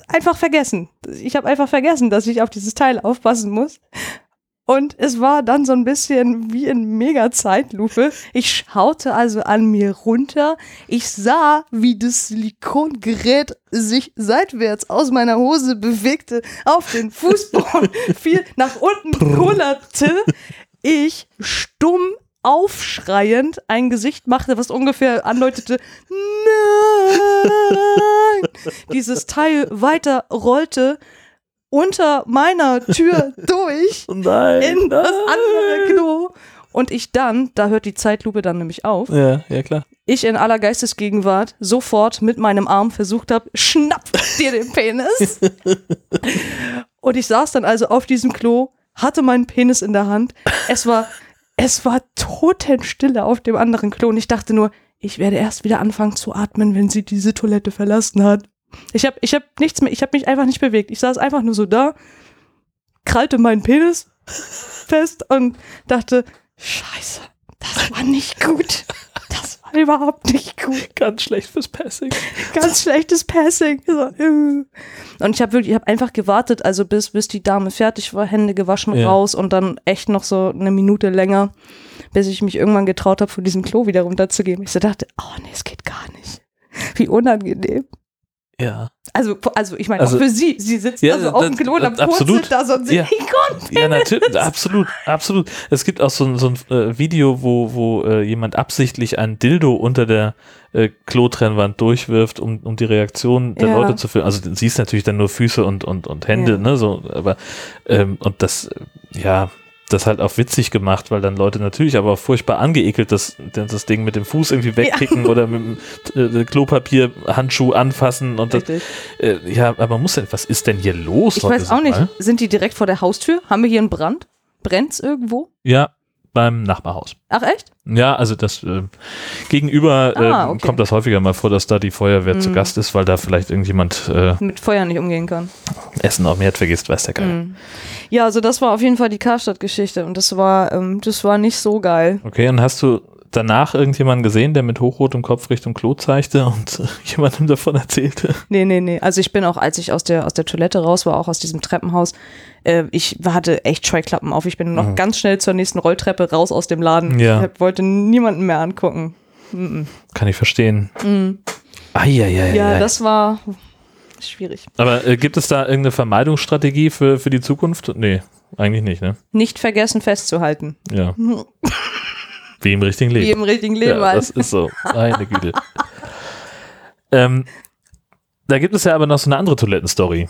einfach vergessen. Ich habe einfach vergessen, dass ich auf dieses Teil aufpassen muss. Und es war dann so ein bisschen wie in Mega-Zeitlupe. Ich schaute also an mir runter. Ich sah, wie das Silikongerät sich seitwärts aus meiner Hose bewegte, auf den Fußboden fiel, nach unten kullerte. Ich stumm aufschreiend ein Gesicht machte, was ungefähr andeutete, nein, dieses Teil weiter rollte unter meiner Tür durch Nein. in das andere Klo. Und ich dann, da hört die Zeitlupe dann nämlich auf, Ja, ja klar. ich in aller Geistesgegenwart sofort mit meinem Arm versucht habe, schnapp dir den Penis. Und ich saß dann also auf diesem Klo, hatte meinen Penis in der Hand. Es war, es war Totenstille auf dem anderen Klo. Und ich dachte nur, ich werde erst wieder anfangen zu atmen, wenn sie diese Toilette verlassen hat. Ich habe ich hab nichts mehr, ich habe mich einfach nicht bewegt. Ich saß einfach nur so da, krallte meinen Penis fest und dachte, scheiße, das war nicht gut. Überhaupt nicht gut. Ganz schlecht fürs Passing. Ganz schlechtes Passing. So, äh. Und ich habe wirklich, ich habe einfach gewartet, also bis, bis die Dame fertig war, Hände gewaschen Ja. raus und dann echt noch so eine Minute länger, bis ich mich irgendwann getraut habe, von diesem Klo wieder runterzugehen. Ich so dachte, oh nee, es geht gar nicht. Wie unangenehm. Ja. Also, also ich meine, Also- auch für sie. Sie sitzt Ja, also auf dem Klo und am absolut. Da so und sie, Ja. Ja, natürlich, absolut, absolut. Es gibt auch so ein, so ein äh, Video, wo, wo äh, jemand absichtlich ein Dildo unter der äh, Klotrennwand durchwirft, um, um die Reaktion der Ja. Leute zu filmen. Also du siehst natürlich dann nur Füße und, und, und Hände, Ja. ne, so, aber ähm, und das, äh, ja, das halt auch witzig gemacht, weil dann Leute natürlich aber auch furchtbar angeekelt das, das Ding mit dem Fuß irgendwie wegkicken oder mit dem äh, Klopapier, Handschuh anfassen und das, äh, ja, aber man muss denn, was ist denn hier los Ich weiß auch sag nicht, mal? sind die direkt vor der Haustür? Haben wir hier einen Brand? Brennt's irgendwo? Ja, beim Nachbarhaus. Ach echt? Ja, also das äh, gegenüber äh, Ah, okay. kommt das häufiger mal vor, dass da die Feuerwehr zu Mhm. Gast ist, weil da vielleicht irgendjemand äh, Mit Feuer nicht umgehen kann. Essen auf dem Herd vergisst, weiß der Geil. Mhm. Ja, also das war auf jeden Fall die Karstadt-Geschichte und das war, ähm, das war nicht so geil. Okay, und hast du danach irgendjemanden gesehen, der mit hochrotem Kopf Richtung Klo zeigte und äh, jemandem davon erzählte? Nee, nee, nee. Also ich bin auch, als ich aus der, aus der Toilette raus war, auch aus diesem Treppenhaus, äh, ich hatte echt Scheuklappen auf. Ich bin noch Mhm. ganz schnell zur nächsten Rolltreppe raus aus dem Laden. Ja. Ich wollte niemanden mehr angucken. Mhm. Kann ich verstehen. Mhm. Eieiei. Ja, das war schwierig. Aber äh, gibt es da irgendeine Vermeidungsstrategie für, für die Zukunft? Nee, eigentlich nicht, ne? Nicht vergessen festzuhalten. Ja. Wie im richtigen Leben. Wie im richtigen Leben. Ja, das halt. ist so. Meine Güte. ähm, da gibt es ja aber noch so eine andere Toilettenstory,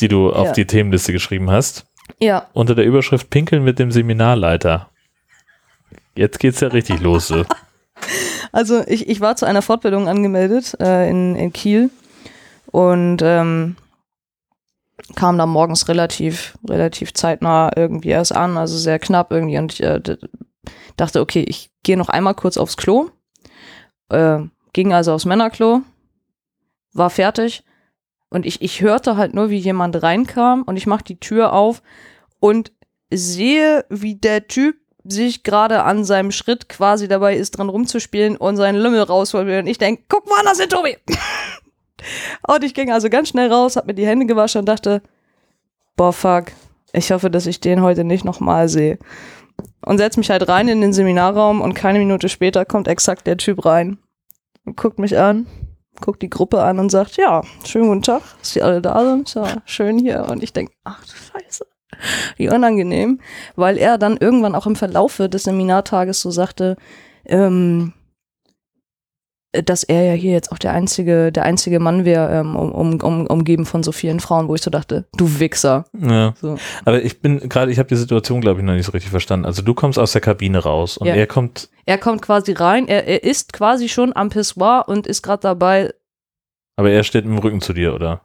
die du auf Ja. die Themenliste geschrieben hast. ja. Unter der Überschrift Pinkeln mit dem Seminarleiter. Jetzt geht's ja richtig los. So. Also ich, ich war zu einer Fortbildung angemeldet äh, in, in Kiel und ähm, kam da morgens relativ, relativ zeitnah irgendwie erst an, also sehr knapp irgendwie und ich äh, dachte, okay, ich gehe noch einmal kurz aufs Klo, äh, ging also aufs Männerklo, war fertig und ich, ich hörte halt nur, wie jemand reinkam und ich mache die Tür auf und sehe, wie der Typ sich gerade an seinem Schritt quasi dabei ist, dran rumzuspielen und seinen Lümmel rausholen will. Und ich denke, guck mal, das ist Tobi. und ich ging also ganz schnell raus, hab mir die Hände gewaschen und dachte, boah, fuck, ich hoffe, dass ich den heute nicht nochmal sehe. Und setz mich halt rein in den Seminarraum und keine Minute später kommt exakt der Typ rein und guckt mich an, guckt die Gruppe an und sagt, ja, schönen guten Tag, dass Sie alle da sind, ja, schön hier. Und ich denke, ach du Scheiße, wie unangenehm, weil er dann irgendwann auch im Verlaufe des Seminartages so sagte, ähm, dass er ja hier jetzt auch der einzige, der einzige Mann wäre, ähm, um, um, um, umgeben von so vielen Frauen, wo ich so dachte, du Wichser. Ja. So. Aber ich bin gerade, ich habe die Situation, glaube ich, noch nicht so richtig verstanden. Also du kommst aus der Kabine raus und Ja. er kommt, Er kommt quasi rein, er, er ist quasi schon am Pissoir und ist gerade dabei, aber er steht mit dem Rücken zu dir, oder?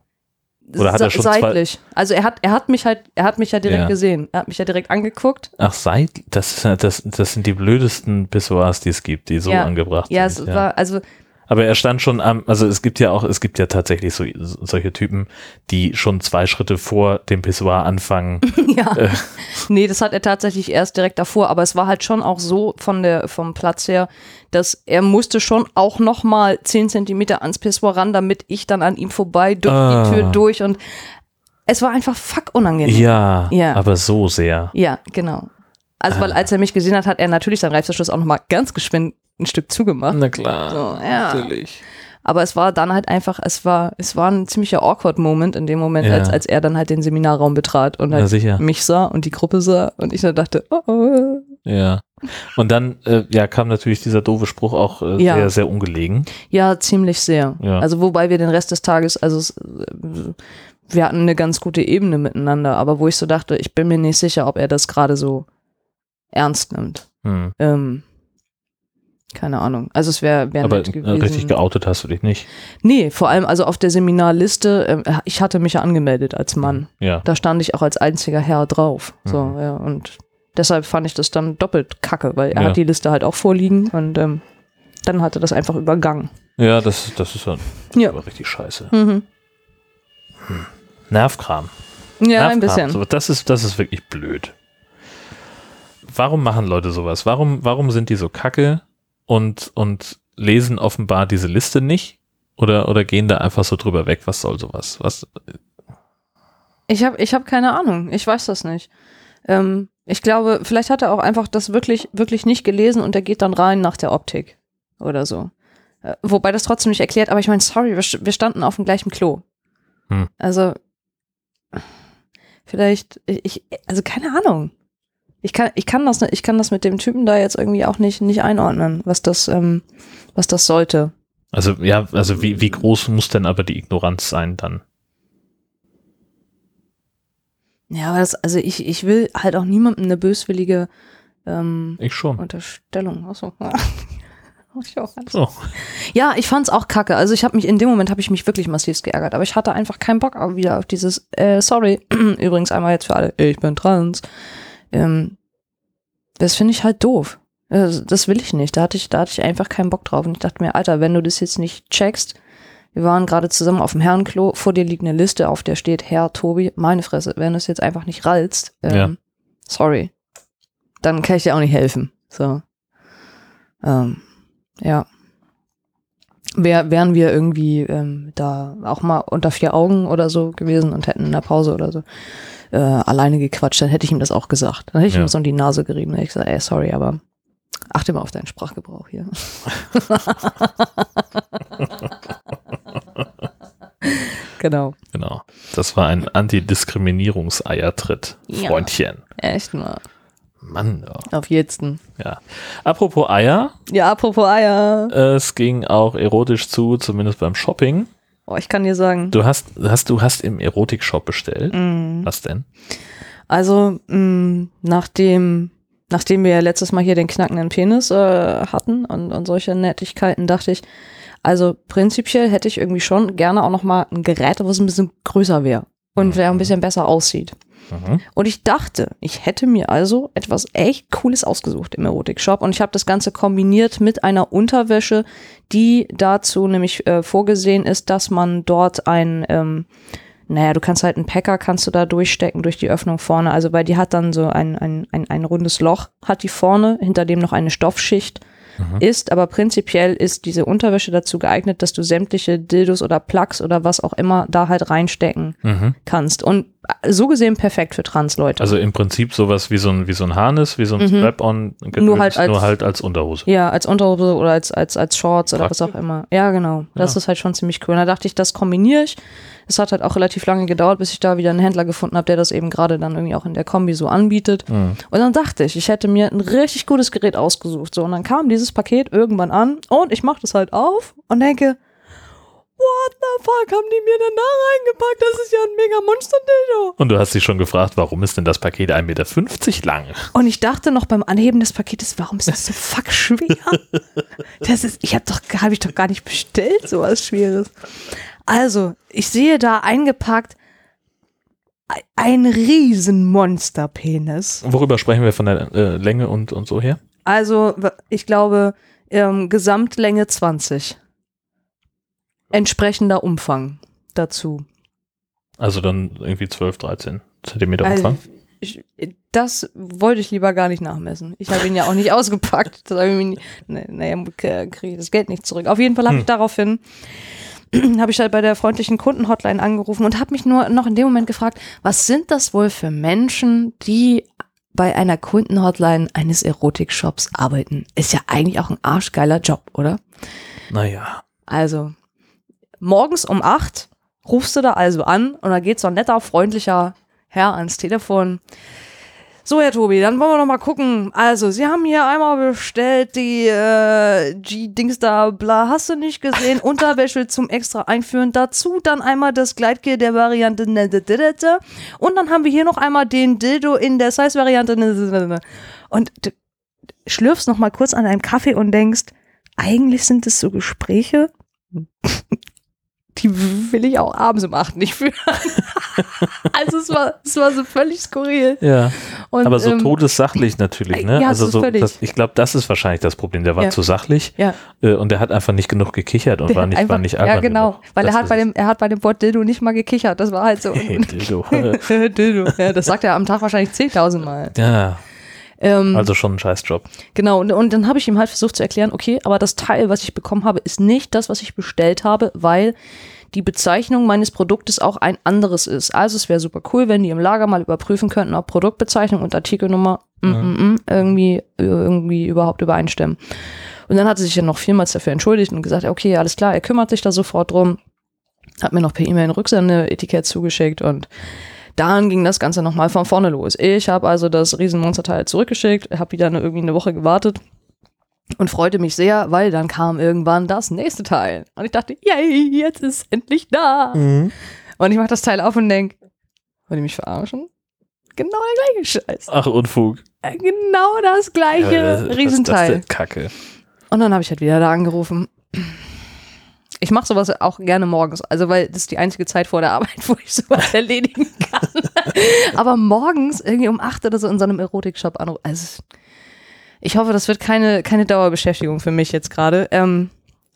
Oder hat er schon seitlich. Also er hat, er hat mich halt, er hat mich ja direkt Ja. gesehen. Er hat mich ja direkt angeguckt. Ach, seit, das, ist ja- das, das sind die blödesten Pissoirs, die es gibt, die so Ja. angebracht Ja, es sind. war, also Aber er stand schon am, also es gibt ja auch, es gibt ja tatsächlich so, solche Typen, die schon zwei Schritte vor dem Pissoir anfangen. Ja. Äh. Nee, das hat er tatsächlich erst direkt davor, aber es war halt schon auch so von der, vom Platz her, dass er musste schon auch noch mal zehn Zentimeter ans Pissoir ran, damit ich dann an ihm vorbei durch Ah. die Tür durch und es war einfach fuck unangenehm. Ja, Ja. aber so sehr. Ja, genau. Also, weil Ah. als er mich gesehen hat, hat er natürlich seinen Reißverschluss auch noch mal ganz geschwind ein Stück zugemacht. Na klar. So, ja. Natürlich. Aber es war dann halt einfach, es war, es war ein ziemlicher awkward Moment in dem Moment, Ja. als, als er dann halt den Seminarraum betrat und halt sicher. mich sah und die Gruppe sah und ich dann dachte, oh, oh. Ja. Und dann äh, ja, kam natürlich dieser doofe Spruch auch äh, Ja. sehr, sehr ungelegen. Ja, ziemlich sehr. Ja. Also wobei wir den Rest des Tages, also es, wir hatten eine ganz gute Ebene miteinander, aber wo ich so dachte, ich bin mir nicht sicher, ob er das gerade so ernst nimmt. Hm. Ähm, Keine Ahnung. Also es wäre wär Aber nett äh, gewesen. richtig geoutet hast du dich nicht. Nee, vor allem also auf der Seminarliste, ähm, ich hatte mich ja angemeldet als Mann. Ja. Da stand ich auch als einziger Herr drauf. So, Mhm. ja, und deshalb fand ich das dann doppelt kacke, weil er Ja. hat die Liste halt auch vorliegen und ähm, dann hat er das einfach übergangen. Ja, das, das ist ja das Ja. ist aber richtig scheiße. Mhm. Nervkram. Ja, ein Nervkram. bisschen. So, das, ist, das ist wirklich blöd. Warum machen Leute sowas? Warum, warum sind die so kacke und, und lesen offenbar diese Liste nicht? Oder, oder gehen da einfach so drüber weg? Was soll sowas? Was? Ich habe ich hab keine Ahnung. Ich weiß das nicht. Ähm, ich glaube, vielleicht hat er auch einfach das wirklich, wirklich nicht gelesen und er geht dann rein nach der Optik oder so. Äh, wobei das trotzdem nicht erklärt, aber ich meine, sorry, wir, wir standen auf dem gleichen Klo. Hm. Also, vielleicht, ich, also keine Ahnung. Ich kann, ich kann das, ich kann das mit dem Typen da jetzt irgendwie auch nicht, nicht einordnen, was das, ähm, was das sollte. Also, ja, also wie, wie groß muss denn aber die Ignoranz sein dann? Ja, aber das, also ich, ich will halt auch niemandem eine böswillige ähm, Ich schon. Unterstellung. Achso. ich auch alles. So. Ja, ich fand's auch kacke. Also ich habe mich in dem Moment habe ich mich wirklich massiv geärgert, aber ich hatte einfach keinen Bock wieder auf dieses äh, sorry, übrigens einmal jetzt für alle, ich bin trans. Ähm, das finde ich halt doof. Also, das will ich nicht. Da hatte ich da hatte ich einfach keinen Bock drauf und ich dachte mir, Alter, wenn du das jetzt nicht checkst, wir waren gerade zusammen auf dem Herrenklo, vor dir liegt eine Liste, auf der steht Herr Tobi, meine Fresse, wenn du es jetzt einfach nicht rallst, ähm, Ja. sorry, dann kann ich dir auch nicht helfen. So. Ähm, ja. Wär, wären wir irgendwie ähm, da auch mal unter vier Augen oder so gewesen und hätten in der Pause oder so äh, alleine gequatscht, dann hätte ich ihm das auch gesagt. Dann hätte ich Ja. ihm so um die Nase gerieben. Dann hätte ich gesagt, ey, sorry, aber achte mal auf deinen Sprachgebrauch hier. genau. Genau. Das war ein Antidiskriminierungseiertritt. Ja. Freundchen. Echt mal. Mann. Ja. Auf jetzten. ja. Apropos Eier. Ja, apropos Eier. Es ging auch erotisch zu, zumindest beim Shopping. Oh, ich kann dir sagen. Du hast, hast, du hast im Erotikshop bestellt. Mm. Was denn? Also, mh, nachdem, nachdem wir ja letztes Mal hier den knackenden Penis äh, hatten und, und solche Nettigkeiten, dachte ich, also prinzipiell hätte ich irgendwie schon gerne auch noch mal ein Gerät, was ein bisschen größer wäre und der ein bisschen besser aussieht. Mhm. Und ich dachte, ich hätte mir also etwas echt Cooles ausgesucht im Erotikshop und ich habe das Ganze kombiniert mit einer Unterwäsche, die dazu nämlich äh, vorgesehen ist, dass man dort ein, ähm, naja, du kannst halt einen Packer, kannst du da durchstecken durch die Öffnung vorne, also weil die hat dann so ein, ein, ein, ein rundes Loch, hat die vorne, hinter dem noch eine Stoffschicht ist, aber prinzipiell ist diese Unterwäsche dazu geeignet, dass du sämtliche Dildos oder Plugs oder was auch immer da halt reinstecken Mhm. kannst. Und so gesehen perfekt für Trans-Leute. Also im Prinzip sowas wie so ein, wie so ein Harness, wie so ein Mhm. Strap-on, Nur halt als- nur halt als Unterhose. ja, als Unterhose oder als, als, als Shorts oder was auch immer. Ja, genau. Das Ja. ist halt schon ziemlich cool. Und da dachte ich, das kombiniere ich. Es hat halt auch relativ lange gedauert, bis ich da wieder einen Händler gefunden habe, der das eben gerade dann irgendwie auch in der Kombi so anbietet. Mhm. Und dann dachte ich, ich hätte mir ein richtig gutes Gerät ausgesucht. So, und dann kam dieses Paket irgendwann an und ich mache das halt auf und denke, what the fuck, haben die mir denn da reingepackt? Das ist ja ein mega Monster-Dildo. Und du hast dich schon gefragt, warum ist denn das Paket 1,50 Meter lang? Und ich dachte noch beim Anheben des Paketes, warum ist das so fuck schwer? Das ist, ich habe doch, habe ich doch gar nicht bestellt, sowas Schweres. Also, ich sehe da eingepackt ein- ein riesen Monsterpenis. Worüber sprechen wir von der äh, Länge und, und so her? Also, ich glaube, ähm, Gesamtlänge 20. Entsprechender Umfang dazu. Also dann irgendwie 12, 13 Zentimeter Also, Umfang. ich, das wollte ich lieber gar nicht nachmessen. Ich habe ihn ja auch nicht ausgepackt. Das hab ich nie, nee, naja, kriege ich das Geld nicht zurück. Auf jeden Fall habe Hm. ich daraufhin habe ich halt bei der freundlichen Kundenhotline angerufen und habe mich nur noch in dem Moment gefragt, was sind das wohl für Menschen, die bei einer Kundenhotline eines Erotikshops arbeiten? Ist ja eigentlich auch ein arschgeiler Job, oder? Naja. Also, morgens um acht rufst du da also an und da geht so ein netter, freundlicher Herr ans Telefon. So, Herr Tobi, dann wollen wir noch mal gucken. Also, Sie haben hier einmal bestellt die äh, G-Dings da, bla, hast du nicht gesehen? Unterwäsche zum extra einführen. Dazu dann einmal das Gleitgel der Variante ne, de, de. und dann haben wir hier noch einmal den Dildo in der Size-Variante. ne. Und d- schlürfst noch mal kurz an einem Kaffee und denkst, eigentlich sind es so Gespräche, die will ich auch abends um 8 nicht führen. also es war, es war so völlig skurril. Ja. Und, Aber so ähm, todessachlich natürlich, ne? ja, also so das, ich glaube, das ist wahrscheinlich das Problem. Der war Ja. zu sachlich Ja. äh, und der hat einfach nicht genug gekichert und Der war nicht, war einfach- nicht Ja, genau. genug. Weil er hat, bei dem, er hat bei dem Wort Dildo nicht mal gekichert. Das war halt so. Dildo. Dildo. Ja, das sagt er am Tag wahrscheinlich 10.000 Mal. ja, Ähm, also schon ein Scheißjob. Genau, und, und dann habe ich ihm halt versucht zu erklären, okay, aber das Teil, was ich bekommen habe, ist nicht das, was ich bestellt habe, weil die Bezeichnung meines Produktes auch ein anderes ist. Also es wäre super cool, wenn die im Lager mal überprüfen könnten, ob Produktbezeichnung und Artikelnummer mm, mm, mm, irgendwie, irgendwie überhaupt übereinstimmen. Und dann hat er sich ja noch vielmals dafür entschuldigt und gesagt, okay, alles klar, er kümmert sich da sofort drum. Hat mir noch per E-Mail ein Rücksendeetikett zugeschickt und dann ging das Ganze nochmal von vorne los. Ich habe also das Riesenmonsterteil zurückgeschickt, habe wieder eine, irgendwie eine Woche gewartet und freute mich sehr, weil dann kam irgendwann das nächste Teil. Und ich dachte, yay, jetzt ist es endlich da. Mhm. Und ich mache das Teil auf und denk, wollt ihr mich verarschen? Genau der gleiche Scheiß. Ach, Unfug. Äh, Genau das gleiche Ja, das Riesenteil. denn? Kacke. Und dann habe ich halt wieder da angerufen. Ich mache sowas auch gerne morgens, also weil das ist die einzige Zeit vor der Arbeit, wo ich sowas erledigen kann. Aber morgens irgendwie um 8 oder so in so einem Erotikshop anrufen. Also ich hoffe, das wird keine, keine Dauerbeschäftigung für mich jetzt gerade. Ähm,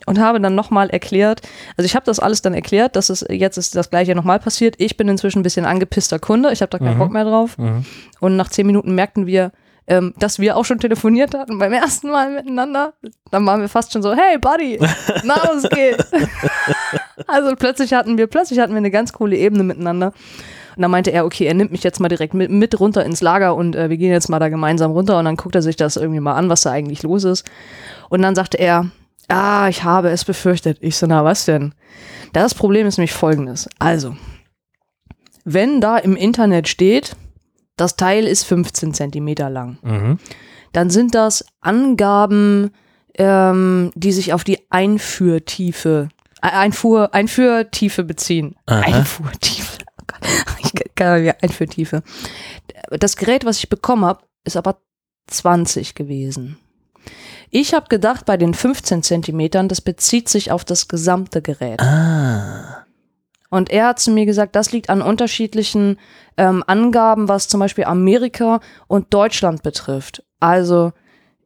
und habe dann nochmal erklärt, also ich habe das alles dann erklärt, dass es jetzt ist das gleiche nochmal passiert. Ich bin inzwischen ein bisschen angepisster Kunde, ich habe da keinen Mhm. Bock mehr drauf. Mhm. Und nach zehn Minuten merkten wir, ähm, dass wir auch schon telefoniert hatten beim ersten Mal miteinander. Dann waren wir fast schon so, hey Buddy, na was geht? also plötzlich hatten wir, plötzlich hatten wir eine ganz coole Ebene miteinander. Und dann meinte er, okay, er nimmt mich jetzt mal direkt mit, mit runter ins Lager und äh, wir gehen jetzt mal da gemeinsam runter und dann guckt er sich das irgendwie mal an, was da eigentlich los ist. Und dann sagte er, ah, ich habe es befürchtet. Ich so, na was denn? Das Problem ist nämlich folgendes. Also, wenn da im Internet steht, das Teil ist 15 Zentimeter lang, Mhm. dann sind das Angaben, ähm, die sich auf die Einführtiefe, äh, Einfuhr, Einführtiefe beziehen. Aha. Einfuhrtiefe. Oh. Ich kann wieder Einführtiefe. Das Gerät, was ich bekommen habe, ist aber 20 gewesen. Ich habe gedacht, bei den 15 Zentimetern, das bezieht sich auf das gesamte Gerät. Ah. Und er hat zu mir gesagt, das liegt an unterschiedlichen ähm, Angaben, was zum Beispiel Amerika und Deutschland betrifft. Also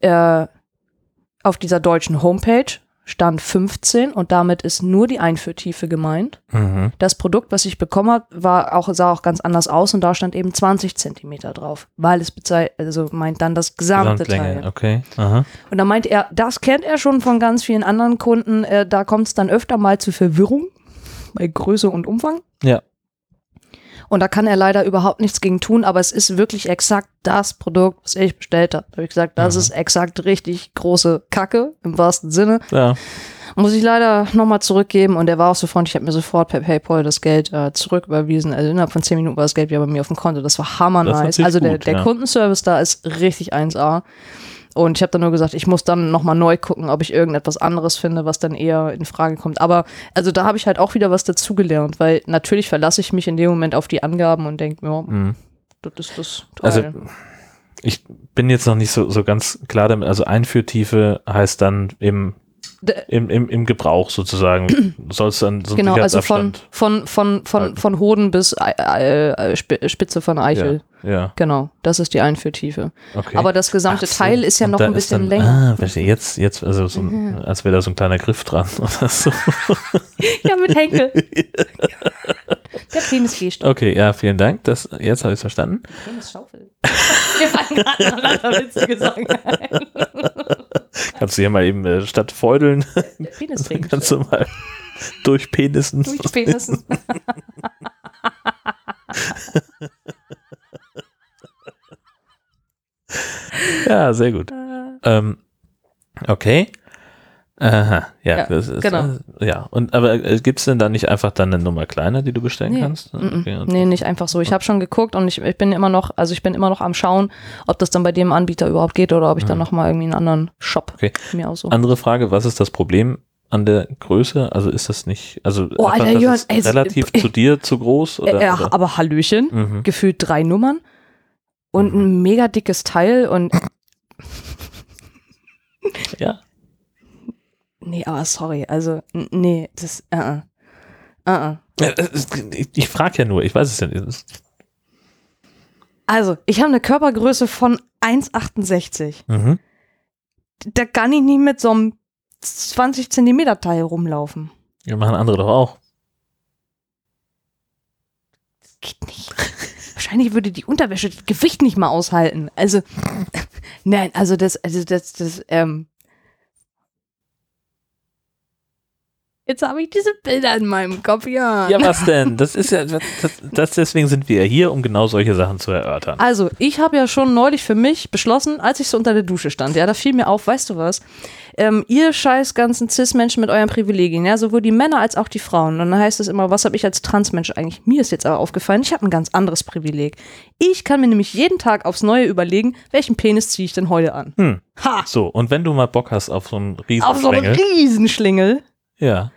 äh, auf dieser deutschen Homepage stand 15 und damit ist nur die Einführtiefe gemeint. Mhm. Das Produkt, was ich bekommen habe, war auch, sah auch ganz anders aus und da stand eben 20 Zentimeter drauf, weil es also meint dann das gesamte Gesamtlänge, Teil. okay. Aha. Und da meinte er, das kennt er schon von ganz vielen anderen Kunden, äh, da kommt es dann öfter mal zu Verwirrung bei Größe und Umfang. Ja. Und da kann er leider überhaupt nichts gegen tun, aber es ist wirklich exakt das Produkt, was ich bestellt habe. Da habe ich gesagt, das Mhm. ist exakt richtig große Kacke im wahrsten Sinne. Ja. Muss ich leider nochmal zurückgeben und er war auch so freundlich, ich habe mir sofort per PayPal das Geld äh, zurücküberwiesen. Also innerhalb von 10 Minuten war das Geld wieder bei mir auf dem Konto. Das war hammer nice. Also der, gut, der ja. Kundenservice da ist richtig 1A. Und ich habe dann nur gesagt, ich muss dann nochmal neu gucken, ob ich irgendetwas anderes finde, was dann eher in Frage kommt. Aber also da habe ich halt auch wieder was dazugelernt, weil natürlich verlasse ich mich in dem Moment auf die Angaben und denke mir, ja, Mhm. das ist das Also Teil. ich bin jetzt noch nicht so, so ganz klar damit. Also Einführtiefe heißt dann D- im, im, im Gebrauch sozusagen. Soll es dann so genau, also von, von, von, von, von Hoden bis äh, äh, Sp- Spitze von Eichel. Ja, Genau, das ist die Einführtiefe. okay. Aber das gesamte. Teil ist ja noch ein bisschen länger. Ah, verstehe. Jetzt, jetzt, also als wäre da so ein kleiner Griff dran oder so. Ja, mit Henkel. Der Penisgehstock. Okay, ja, vielen Dank. Das, jetzt habe ich es verstanden. Penisschaufel. Mir fallen gerade noch lauter witzige Sachen ein. Kannst du hier mal eben äh, statt feudeln, Der kannst du mal durchpenissen. Durch Penissen. Ja, sehr gut. Ähm, okay. Aha, ja, Ja, das ist, genau. äh, ja. Und aber äh, gibt es denn da nicht einfach dann eine Nummer kleiner, die du bestellen Nee. kannst? Okay, Nee, nicht einfach so. Ich habe schon geguckt und ich, ich bin immer noch, also ich bin immer noch am Schauen, ob das dann bei dem Anbieter überhaupt geht oder ob ich dann nochmal irgendwie einen anderen Shop Okay. mir aussuche. Andere Frage, was ist das Problem an der Größe? Also ist das nicht, also Oh, Alter, Jörn, es ey, relativ äh, zu dir zu groß? Oder, Äh, oder? aber Hallöchen, Mhm. gefühlt drei Nummern und ein mega dickes Teil und Ja. Nee, aber sorry, also, nee, das, äh, äh, äh, es- Ich, ich frage ja nur, ich weiß es ja nicht. Also, ich habe eine Körpergröße von 1,68. Mhm. Da kann ich nicht mit so einem 20 Zentimeter Teil rumlaufen. Wir machen andere doch auch. Geht nicht. Wahrscheinlich würde die Unterwäsche das Gewicht nicht mal aushalten. Also, nein, also das, also das, das, ähm. Jetzt habe ich diese Bilder in meinem Kopf, ja. Ja, was denn? Das ist ja, das, das deswegen sind wir ja hier, um genau solche Sachen zu erörtern. Also, ich habe ja schon neulich für mich beschlossen, als ich so unter der Dusche stand, ja, da fiel mir auf, weißt du was? Ähm, ihr scheiß ganzen Cis-Menschen mit euren Privilegien, ja, sowohl die Männer als auch die Frauen. Und dann heißt es immer, was habe ich als Transmensch eigentlich? Mir ist jetzt aber aufgefallen, ich habe ein ganz anderes Privileg. Ich kann mir nämlich jeden Tag aufs Neue überlegen, welchen Penis ziehe ich denn heute an? Hm. Ha! So, und wenn du mal Bock hast auf so einen Auf so einen. Riesenschlingel. ja.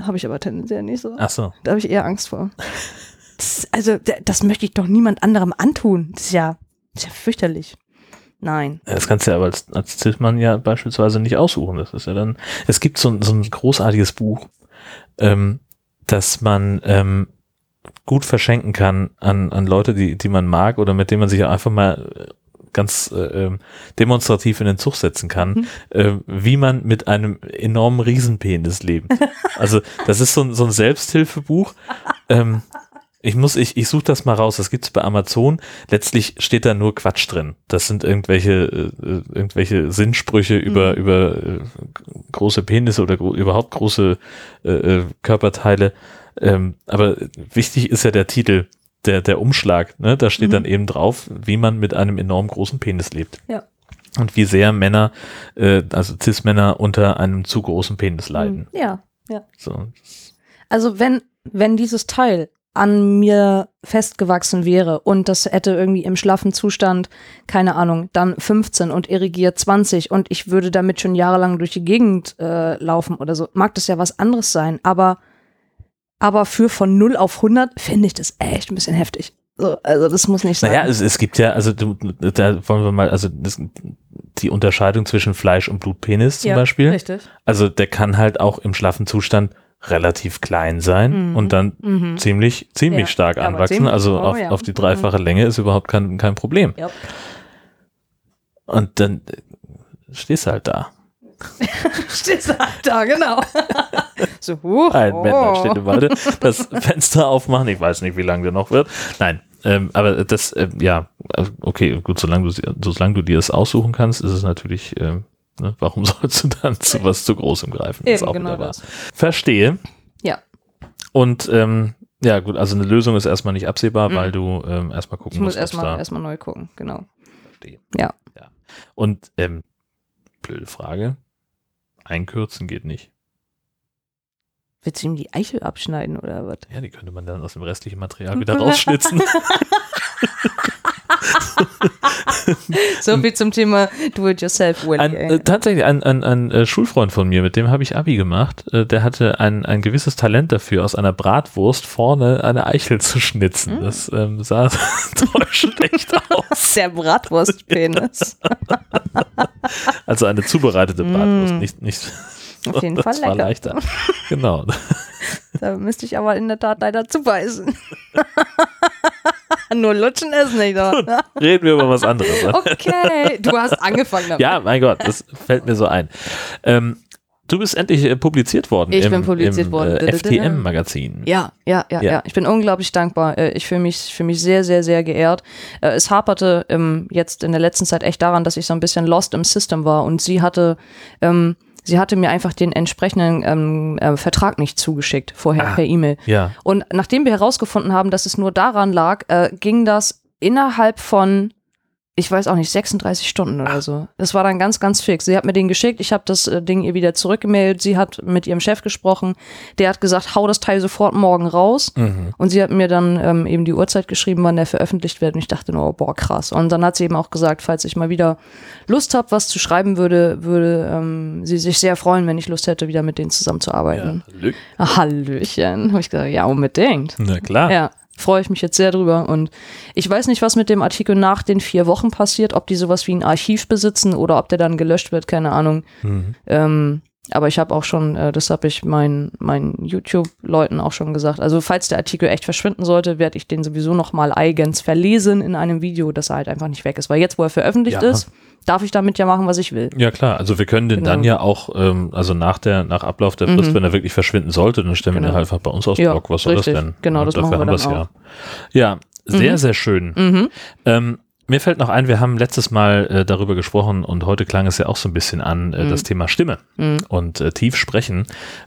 Habe ich aber tendenziell nicht so. Ach so. Da habe ich eher Angst vor. Das, also, das möchte ich doch niemand anderem antun. Das ist ja, das ist ja fürchterlich. Nein. Das kannst du ja aber als, als Cis-Mann ja beispielsweise nicht aussuchen. Das ist ja dann, es gibt so, ein- so ein großartiges Buch, ähm, das man ähm, gut verschenken kann an, an Leute, die, die man mag oder mit denen man sich einfach mal äh, ganz äh, ähm, demonstrativ in den Zug setzen kann, Mhm. äh, wie man mit einem enormen Riesenpenis lebt. Also das ist so ein, so ein Selbsthilfebuch. Ähm, ich muss, ich, ich suche das mal raus. Das gibt's bei Amazon. Letztlich steht da nur Quatsch drin. Das sind irgendwelche, äh, äh, irgendwelche Sinnsprüche über, Mhm. über äh, große Penisse oder gro überhaupt große äh, äh, Körperteile. Ähm, aber wichtig ist ja der Titel, der, der Umschlag. Ne? Da steht Mhm. dann eben drauf, wie man mit einem enorm großen Penis lebt. Ja. Und wie sehr Männer, äh, also Cis-Männer unter einem zu großen Penis leiden. Ja. So. Also wenn, wenn dieses Teil an mir festgewachsen wäre und das hätte irgendwie im schlaffen Zustand, keine Ahnung, dann 15 und irrigiert 20 und ich würde damit schon jahrelang durch die Gegend äh, laufen oder so, mag das ja was anderes sein, aber, aber für von 0 auf 100 finde ich das echt ein bisschen heftig. So, also das muss nicht sein. Naja, es, es gibt ja, also du, da wollen wir mal, also das, die Unterscheidung zwischen Fleisch und Blutpenis zum ja, Beispiel. Richtig. Also der kann halt auch im schlaffen Zustand relativ klein sein Mhm. und dann Mhm. ziemlich, ziemlich Ja, stark anwachsen. ziemlich- also oh auf, ja. auf die dreifache Länge ist überhaupt kein, kein Problem. Und dann stehst du halt da. Stehst du da, genau. so, huch, Ein oh. Männer steht im Walde, das Fenster aufmachen. Ich weiß nicht, wie lange der noch wird. Nein, ähm, aber das, ähm, ja, äh, okay, gut, solange du, solange du dir das aussuchen kannst, ist es natürlich, ähm, ne, warum sollst du dann zu was zu Großem greifen? Ist Eben, auch genau das. Verstehe. Ja. Und ähm, ja, gut, also eine Lösung ist erstmal nicht absehbar, Mhm. weil du ähm, erstmal gucken Ich muss musst, erstmal erstmal neu gucken, genau. Verstehe. Ja. ja. Und ähm, blöde Frage. Einkürzen geht nicht. Willst du ihm die Eichel abschneiden oder was? Ja, die könnte man dann aus dem restlichen Material wieder rausschnitzen. So viel zum Thema Do-it-yourself, Willy. Ein, äh, tatsächlich, ein, ein, ein äh, Schulfreund von mir, mit dem habe ich Abi gemacht, äh, der hatte ein, ein gewisses Talent dafür, aus einer Bratwurst vorne eine Eichel zu schnitzen. Hm. Das ähm, sah täuschend echt aus. Der Bratwurstpenis. Also eine zubereitete Bratwurst, Mm. nicht, nicht. Auf jeden das Fall war lecker. leichter. Genau. Da müsste ich aber in der Tat leider zubeißen. Nur lutschen ist nicht. Aber. Reden wir über was anderes. Okay, du hast angefangen damit. Ja, mein Gott, das fällt mir so ein. Ähm, du bist endlich äh, publiziert worden. Ich im, bin publiziert im, worden. Äh, FTM-Magazin. Ja, ja, ja, Ja. ja, Ich bin unglaublich dankbar. Äh, Ich fühle mich, fühle mich sehr, sehr, sehr geehrt. Äh, Es haperte ähm, jetzt in der letzten Zeit echt daran, dass ich so ein bisschen lost im System war und sie hatte, ähm, sie hatte mir einfach den entsprechenden ähm, äh, Vertrag nicht zugeschickt vorher Ah. per E-Mail. Ja. Und nachdem wir herausgefunden haben, dass es nur daran lag, äh, ging das innerhalb von, ich weiß auch nicht, 36 Stunden oder so. Das war dann ganz, ganz fix. Sie hat mir den geschickt, ich habe das äh, Ding ihr wieder zurückgemeldet, sie hat mit ihrem Chef gesprochen, der hat gesagt, hau das Teil sofort morgen raus. Mhm. Und sie hat mir dann ähm, eben die Uhrzeit geschrieben, wann der veröffentlicht wird. Und ich dachte nur, boah, krass. Und dann hat sie eben auch gesagt, falls ich mal wieder Lust habe, was zu schreiben würde, würde ähm, sie sich sehr freuen, wenn ich Lust hätte, wieder mit denen ja. zusammenzuarbeiten. Glück. Ah, Hallöchen. Habe ich gesagt, ja, unbedingt. Na klar. Ja, freue ich mich jetzt sehr drüber. Und ich weiß nicht, was mit dem Artikel nach den vier Wochen passiert, ob die sowas wie ein Archiv besitzen oder ob der dann gelöscht wird, keine Ahnung. Mhm. Ähm, aber ich habe auch schon, äh, das habe ich meinen meinen YouTube-Leuten auch schon gesagt. Also falls der Artikel echt verschwinden sollte, werde ich den sowieso noch mal eigens verlesen in einem Video, dass er halt einfach nicht weg ist. Weil jetzt, wo er veröffentlicht Ja. ist, darf ich damit ja machen, was ich will. Ja klar, also wir können den Genau. dann ja auch, ähm, also nach der, nach Ablauf der Frist, Mhm. wenn er wirklich verschwinden sollte, dann stellen wir Genau. den halt einfach bei uns aus Ja, Blog. Was soll richtig. das denn? Genau, das Dafür machen wir haben dann wir's ja. Ja, sehr, Mhm. sehr schön. Mhm. Ähm, mir fällt noch ein, wir haben letztes Mal äh, darüber gesprochen und heute klang es ja auch so ein bisschen an, äh, Mhm. das Thema Stimme Mhm. und äh, tief sprechen.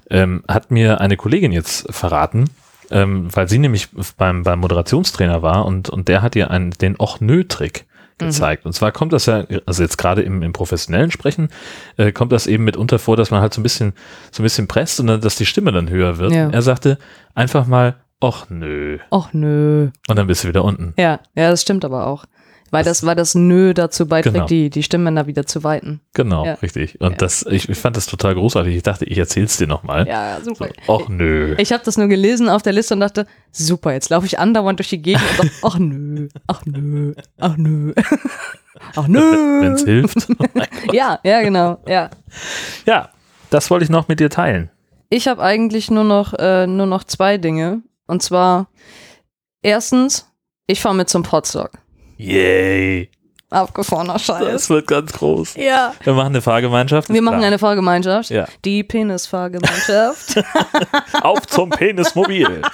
Ähm, hat mir eine Kollegin jetzt verraten, ähm, weil sie nämlich beim, beim Moderationstrainer war und, und der hat ihr einen, den Och-Nö-Trick gezeigt. Und zwar kommt das ja, also jetzt gerade im, im professionellen Sprechen, äh, kommt das eben mitunter vor, dass man halt so ein bisschen, so ein bisschen presst und dann, dass die Stimme dann höher wird. Ja. Er sagte einfach mal, Och nö. Och nö. Und dann bist du wieder unten. Ja, ja, das stimmt aber auch. Weil das, weil das Nö dazu beiträgt, Genau. die, die Stimmbänder wieder zu weiten. Genau, Ja. richtig. Und Ja. das, ich, ich fand das total großartig. Ich dachte, ich erzähl's dir nochmal. Ja, super. So, Och nö. Ich habe das nur gelesen auf der Liste und dachte, super, jetzt laufe ich andauernd durch die Gegend und sage, ach nö, ach nö, ach nö, ach nö. Wenn's hilft. Ja, ja, genau, ja. ja, das wollte ich noch mit dir teilen. Ich habe eigentlich nur noch, äh, nur noch zwei Dinge. Und zwar, erstens, ich fahre mit zum Podstock. Yay. Abgefahrener Scheiß. Das wird ganz groß. Ja. Wir machen eine Fahrgemeinschaft. Wir machen klar. eine Fahrgemeinschaft. Ja. Die Penisfahrgemeinschaft. Auf zum Penismobil.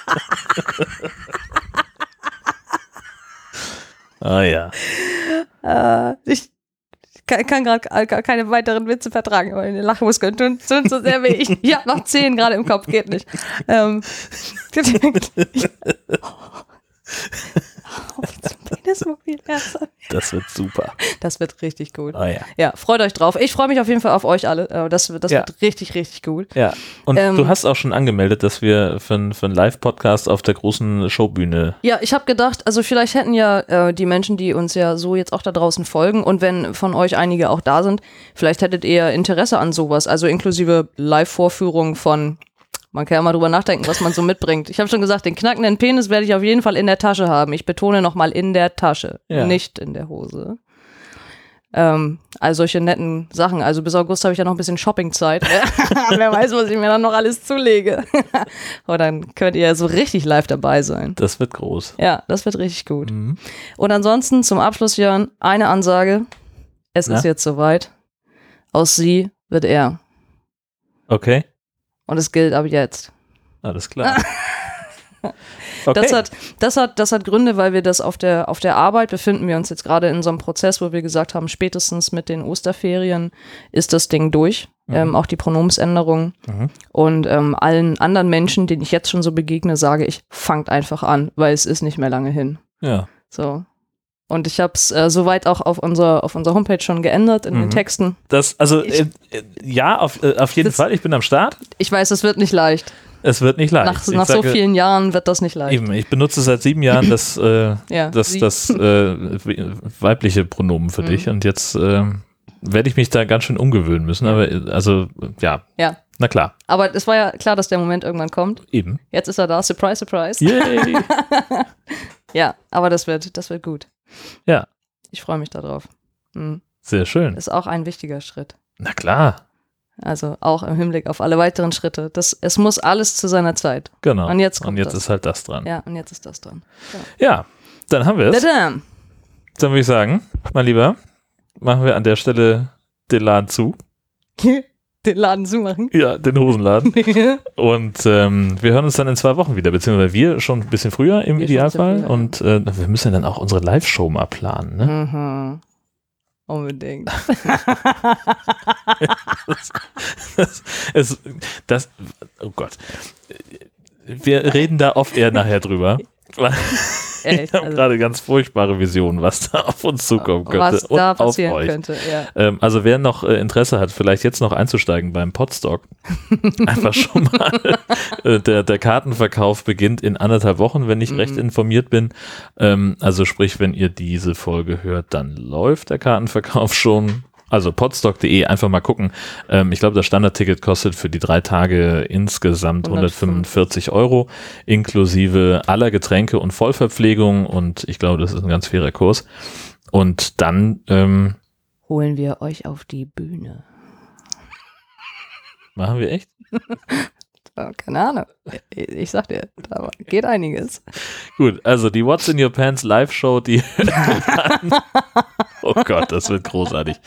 ah ja. äh, ich kann, kann gerade keine weiteren Witze vertragen, aber meine Lachmuskeln tun, tun so sehr weh. Ich, ich habe noch zehn gerade im Kopf, geht nicht. Ähm, Penismobil, ernsthaft. Das wird super. das wird richtig gut. Ah ja. Ja, freut euch drauf. Ich freue mich auf jeden Fall auf euch alle. Äh, Das, das Ja. wird richtig, richtig gut. Ja. Und Ähm, du hast auch schon angemeldet, dass wir für, für einen Live-Podcast auf der großen Showbühne. Ja, ich habe gedacht, also vielleicht hätten ja äh, die Menschen, die uns ja so jetzt auch da draußen folgen und wenn von euch einige auch da sind, vielleicht hättet ihr Interesse an sowas, also inklusive Live-Vorführung von, man kann ja mal drüber nachdenken, was man so mitbringt. Ich habe schon gesagt, den knackenden Penis werde ich auf jeden Fall in der Tasche haben. Ich betone nochmal in der Tasche, Ja. nicht in der Hose. Ähm, also solche netten Sachen. Also bis August habe ich ja noch ein bisschen Shoppingzeit. Wer weiß, was ich mir dann noch alles zulege. Und dann könnt ihr ja so richtig live dabei sein. Das wird groß. Ja, das wird richtig gut. Mhm. Und ansonsten zum Abschluss, Jörn, eine Ansage. Es Na? ist jetzt soweit. Aus sie wird er. Okay. Und es gilt ab jetzt. Alles klar. Okay. Das, hat, das, hat, das hat Gründe, weil wir das auf der, auf der Arbeit befinden wir uns jetzt gerade in so einem Prozess, wo wir gesagt haben, spätestens mit den Osterferien ist das Ding durch. Ähm, auch die Pronomensänderung. Mhm. Und ähm, allen anderen Menschen, denen ich jetzt schon so begegne, sage ich, fangt einfach an, weil es ist nicht mehr lange hin. ja. So. Und ich habe es äh, soweit auch auf unserer auf unserer Homepage schon geändert in den Mhm. Texten. Das, also, Ich- äh, äh, ja, auf, äh, auf jeden Das- Fall. Ich bin am Start. Ich weiß, es wird nicht leicht. Es wird nicht leicht. Nach, nach so sage- vielen Jahren wird das nicht leicht. Eben, ich benutze seit sieben Jahren das, äh, Ja, das, sie- das äh, weibliche Pronomen für Mhm. dich und jetzt äh, werde ich mich da ganz schön umgewöhnen müssen, aber also ja, Ja. na klar, Aber es war ja klar, dass der Moment irgendwann kommt. eben. Jetzt ist er da. Surprise, surprise. Yay! Ja, aber das wird, das wird gut. Ja. Ich freue mich darauf. Mhm. Sehr schön. Ist auch ein wichtiger Schritt. Na klar, Also auch im Hinblick auf alle weiteren Schritte. Das, es muss alles zu seiner Zeit. genau. Und jetzt kommt und jetzt das. ist halt das dran. Ja, und jetzt ist das dran. Ja, dann haben wir es. Dann würde ich sagen, mein Lieber, machen wir an der Stelle den Laden zu. Den Laden zumachen. Ja, den Hosenladen. Und ähm, wir hören uns dann in zwei Wochen wieder, beziehungsweise wir schon ein bisschen früher im Wir Idealfall. früher. Und äh, wir müssen dann auch unsere Live-Show mal planen. Ne? mhm. Unbedingt. Das, es, das, oh Gott. Wir reden da off-air nachher drüber. Echt, ich habe also- gerade ganz furchtbare Visionen, was da auf uns zukommen könnte. Was da und auf passieren euch. könnte. Ja. Ähm, also wer noch äh, Interesse hat, vielleicht jetzt noch einzusteigen beim Podstock, einfach schon mal. äh, der, der Kartenverkauf beginnt in anderthalb Wochen, wenn ich Mhm. recht informiert bin. Ähm, also sprich, wenn ihr diese Folge hört, dann läuft der Kartenverkauf schon. Also podstock.de einfach mal gucken. Ähm, ich glaube, das Standardticket kostet für die drei Tage insgesamt 145 Euro, inklusive aller Getränke und Vollverpflegung. Und ich glaube, das ist ein ganz fairer Kurs. Und dann ähm, Holen wir euch auf die Bühne. machen wir echt? Ja, keine Ahnung. Ich, ich sag dir, da geht einiges. Gut, also die What's in Your Pants Live-Show, die Oh Gott, das wird großartig.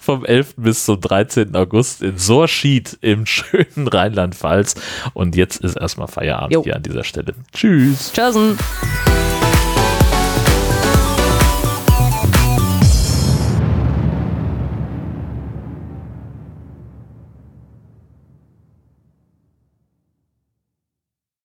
Vom 11. bis zum 13. August in Sorschied im schönen Rheinland-Pfalz. Und jetzt ist erstmal Feierabend Jo. hier an dieser Stelle. Tschüss. Tschüssen.